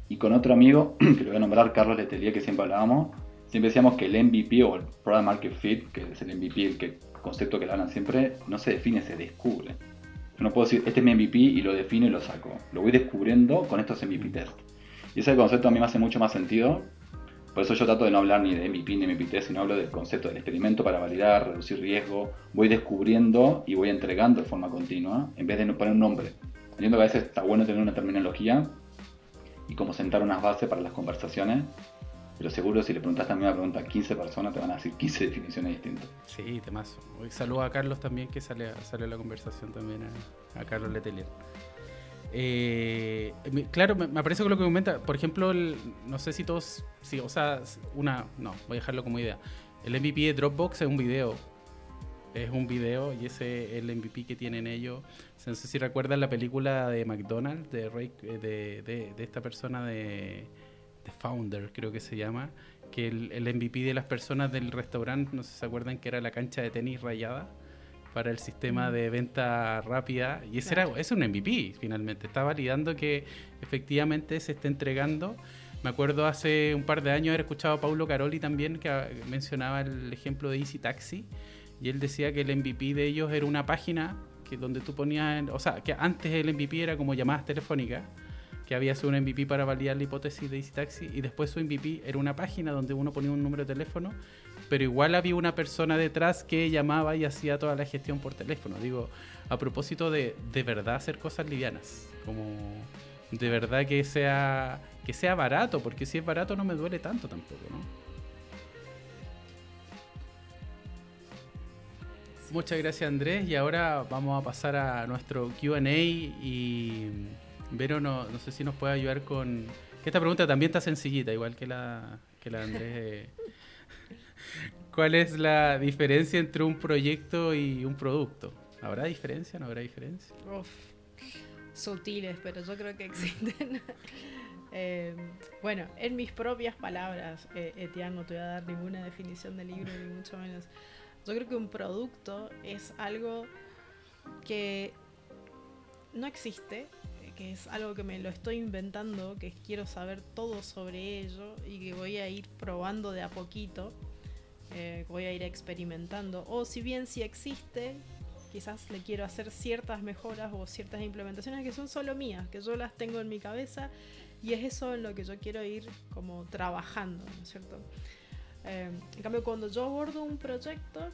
Y con otro amigo, que lo voy a nombrar, Carlos Letelier, que siempre hablábamos, siempre decíamos que el MVP o el Product Market Fit, que es el MVP, el concepto que le hablan siempre, no se define, se descubre. Yo no puedo decir, este es mi MVP y lo defino y lo saco. Lo voy descubriendo con estos MVP test. Y ese concepto a mí me hace mucho más sentido. Por eso yo trato de no hablar ni de MVP ni MVP test, sino hablo del concepto del experimento para validar, reducir riesgo. Voy descubriendo y voy entregando de forma continua, en vez de poner un nombre. Entiendo que a veces está bueno tener una terminología y como sentar unas bases para las conversaciones. Pero seguro si le preguntas también una pregunta a 15 personas te van a decir 15 definiciones distintas. Sí, temazo. Hoy saludo a Carlos también que sale, sale la conversación también a, Carlos Letelier. Eh, claro, me, me, aparece con lo que comenta. Por ejemplo, no sé si todos, sí, o sea, una, no, voy a dejarlo como idea. El MVP de Dropbox es un video es un video y ese es el MVP que tienen ellos. No sé si recuerdan la película de McDonald's, de, eh, de, esta persona de, de, Founder, creo que se llama, que el, MVP de las personas del restaurante, no sé si se acuerdan que era la cancha de tenis rayada para el sistema mm. de venta rápida y ese era es un MVP finalmente. Está validando que efectivamente se está entregando. Me acuerdo hace un par de años haber escuchado a Paulo Caroli también que mencionaba el ejemplo de Easy Taxi y él decía que el MVP de ellos era una página que donde tú ponías, o sea, que antes el MVP era como llamadas telefónicas, que había sido un MVP para validar la hipótesis de Easy Taxi y después su MVP era una página donde uno ponía un número de teléfono, pero igual había una persona detrás que llamaba y hacía toda la gestión por teléfono. Digo, a propósito de de verdad hacer cosas livianas, como de verdad que sea que sea barato, porque si es barato no me duele tanto tampoco, ¿no? Muchas gracias Andrés y ahora vamos a pasar a nuestro QA y Vero no, no, sé si nos puede ayudar con... Que esta pregunta también está sencillita, igual que la, que la Andrés. ¿Cuál es la diferencia entre un proyecto y un producto? ¿Habrá diferencia? ¿No habrá diferencia? sutiles, pero yo creo que existen. Eh, bueno, en mis propias palabras, eh, Etienne, no te voy a dar ninguna definición del libro, ni mucho menos. Yo creo que un producto es algo que no existe, que es algo que me lo estoy inventando, que quiero saber todo sobre ello y que voy a ir probando de a poquito, eh, voy a ir experimentando. O si bien si existe, quizás le quiero hacer ciertas mejoras o ciertas implementaciones que son solo mías, que yo las tengo en mi cabeza y es eso en lo que yo quiero ir como trabajando, ¿no es cierto? Eh, en cambio, cuando yo abordo un proyecto,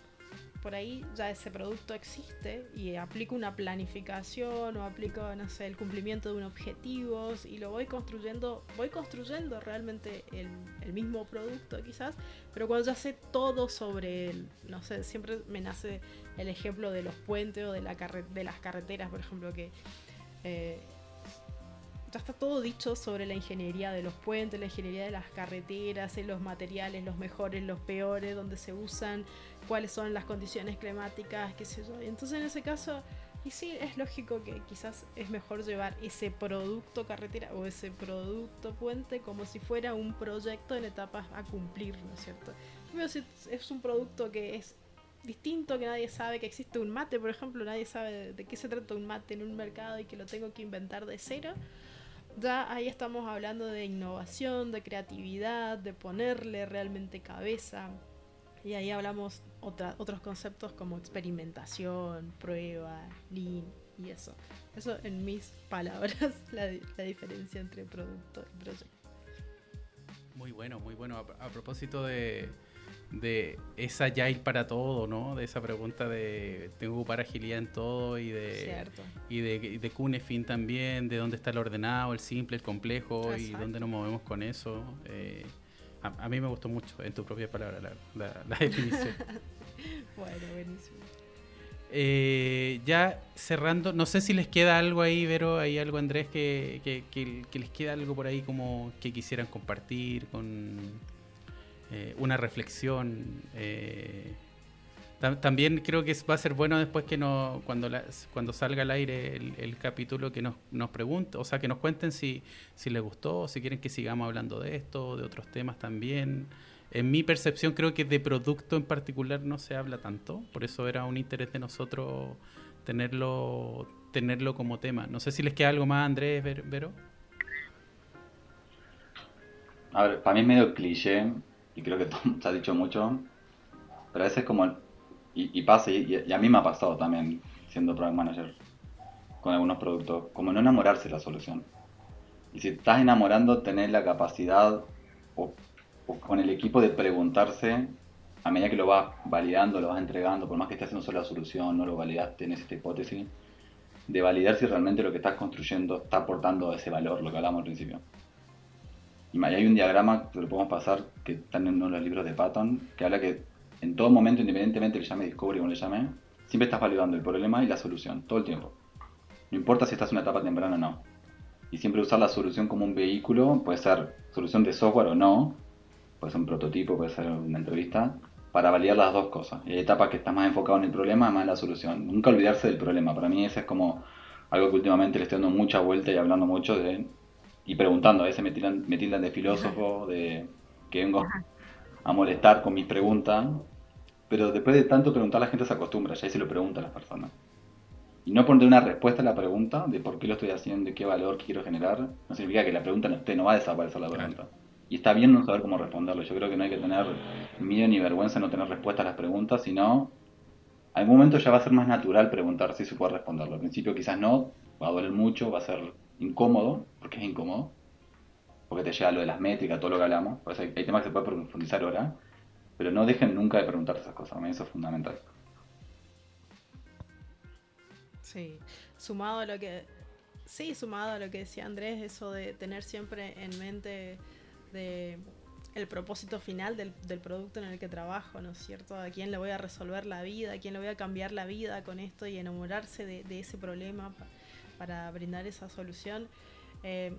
por ahí ya ese producto existe y aplico una planificación o aplico, el cumplimiento de unos objetivos y lo voy construyendo, voy construyendo realmente el, mismo producto quizás, pero cuando ya sé todo sobre él, no sé, siempre me nace el ejemplo de los puentes o de las carreteras, por ejemplo, que eh, ya está todo dicho sobre la ingeniería de los puentes, la ingeniería de las carreteras, los materiales, los mejores, los peores, dónde se usan, cuáles son las condiciones climáticas, qué sé yo. Entonces en ese caso, y sí, es lógico que quizás es mejor llevar ese producto carretera o ese producto puente como si fuera un proyecto en etapas a cumplir, ¿no es cierto? Es un producto que es distinto, que nadie sabe que existe un mate, por ejemplo, nadie sabe de qué se trata un mate en un mercado y que lo tengo que inventar de cero ya ahí estamos hablando de innovación, de creatividad, de ponerle realmente cabeza. Y ahí hablamos otra, otros conceptos como experimentación, prueba, lean y eso. Eso en mis palabras, la, la diferencia entre producto y proyecto. Muy bueno, muy bueno. a propósito de, de esa Agile para todo, ¿no? De esa pregunta de tengo que ocupar agilidad en todo y de y de, de Cunefin también, de dónde está el ordenado, el simple, el complejo y dónde nos movemos con eso. Eh, a, mí me gustó mucho, en tu propia palabra, la, definición. bueno, buenísimo. Eh, ya cerrando, no sé si les queda algo ahí, Vero, hay algo, Andrés, que, que les queda algo por ahí como que quisieran compartir con eh, una reflexión. Eh, también creo que va a ser bueno después que no, cuando, cuando salga al aire el, capítulo que nos, nos pregunten, o sea, que nos cuenten si, si les gustó, si quieren que sigamos hablando de esto, de otros temas también. En mi percepción creo que de producto en particular no se habla tanto, por eso era un interés de nosotros tenerlo, tenerlo como tema. No sé si les queda algo más, Andrés, Vero. A ver, para mí es medio cliché, y creo que se ha dicho mucho, pero a veces como, y, pasa, y, a mí me ha pasado también, siendo product manager, con algunos productos, como no enamorarse de la solución. Y si estás enamorando, tener la capacidad o, con el equipo de preguntarse a medida que lo vas validando, lo vas entregando, por más que estés haciendo solo la solución, no lo validaste, tienes esta hipótesis, de validar si realmente lo que estás construyendo está aportando ese valor, lo que hablamos al principio. Y hay un diagrama que lo podemos pasar, que está en uno de los libros de Patton, que habla que en todo momento, independientemente le llame Discovery o le llame, siempre estás validando el problema y la solución, todo el tiempo. No importa si estás en una etapa temprana o no. Y siempre usar la solución como un vehículo, puede ser solución de software o no, puede ser un prototipo, puede ser una entrevista, para validar las dos cosas. Y hay etapas que estás más enfocado en el problema, más en la solución. Nunca olvidarse del problema. Para mí ese es como algo que últimamente le estoy dando mucha vuelta y hablando mucho de... Y preguntando, a veces me tildan, me tildan de filósofo, de que vengo a molestar con mis preguntas. Pero después de tanto preguntar la gente se acostumbra, ya y se lo pregunta a las personas. Y no poner una respuesta a la pregunta de por qué lo estoy haciendo, de qué valor quiero generar, no significa que la pregunta no esté, no va a desaparecer la pregunta. Y está bien no saber cómo responderlo. Yo creo que no hay que tener miedo ni vergüenza en no tener respuesta a las preguntas, sino algún momento ya va a ser más natural preguntar si se puede responderlo. Al principio quizás no, va a doler mucho, va a ser incómodo, porque es incómodo, porque te llega lo de las métricas, todo lo que hablamos. Por hay, temas que se puede profundizar ahora, pero no dejen nunca de preguntar esas cosas. eso es fundamental. Sí, sumado a lo que sí, sumado a lo que decía Andrés, eso de tener siempre en mente el propósito final del, producto en el que trabajo, ¿no es cierto? A quién le voy a resolver la vida, a quién le voy a cambiar la vida con esto y enamorarse de, ese problema para brindar esa solución. Eh,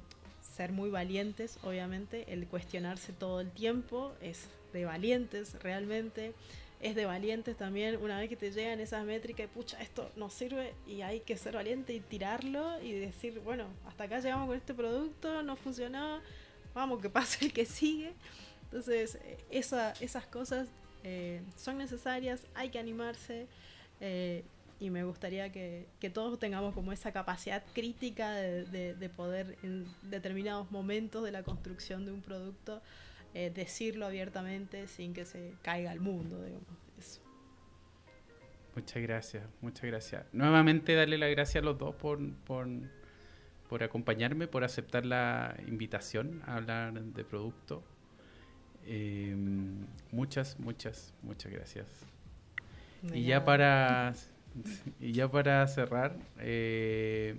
ser muy valientes, obviamente, el cuestionarse todo el tiempo es de valientes realmente. Es de valientes también una vez que te llegan esas métricas, pucha, esto no sirve y hay que ser valiente y tirarlo y decir, bueno, hasta acá llegamos con este producto, no funcionó, vamos, que pase el que sigue. Entonces, esa, esas cosas eh, son necesarias, hay que animarse eh, y me gustaría que, todos tengamos como esa capacidad crítica de, poder en determinados momentos de la construcción de un producto eh, decirlo abiertamente sin que se caiga al mundo, digamos. Muchas gracias, muchas gracias. Nuevamente darle las gracias a los dos por, por por acompañarme, por aceptar la invitación a hablar de producto. Em, muchas, muchas, muchas gracias. y ya para y ya para cerrar, eh,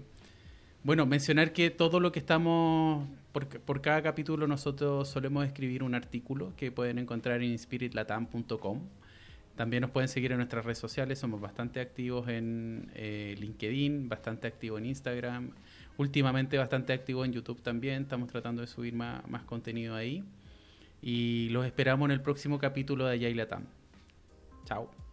bueno, mencionar que todo lo que estamos, por, por, cada capítulo nosotros solemos escribir un artículo que pueden encontrar en spiritlatam.com. También nos pueden seguir en nuestras redes sociales, somos bastante activos en eh, LinkedIn, bastante activos en Instagram, últimamente bastante activo en YouTube también. Estamos tratando de subir más, contenido ahí. Y los esperamos en el próximo capítulo de Yailatam. Chao.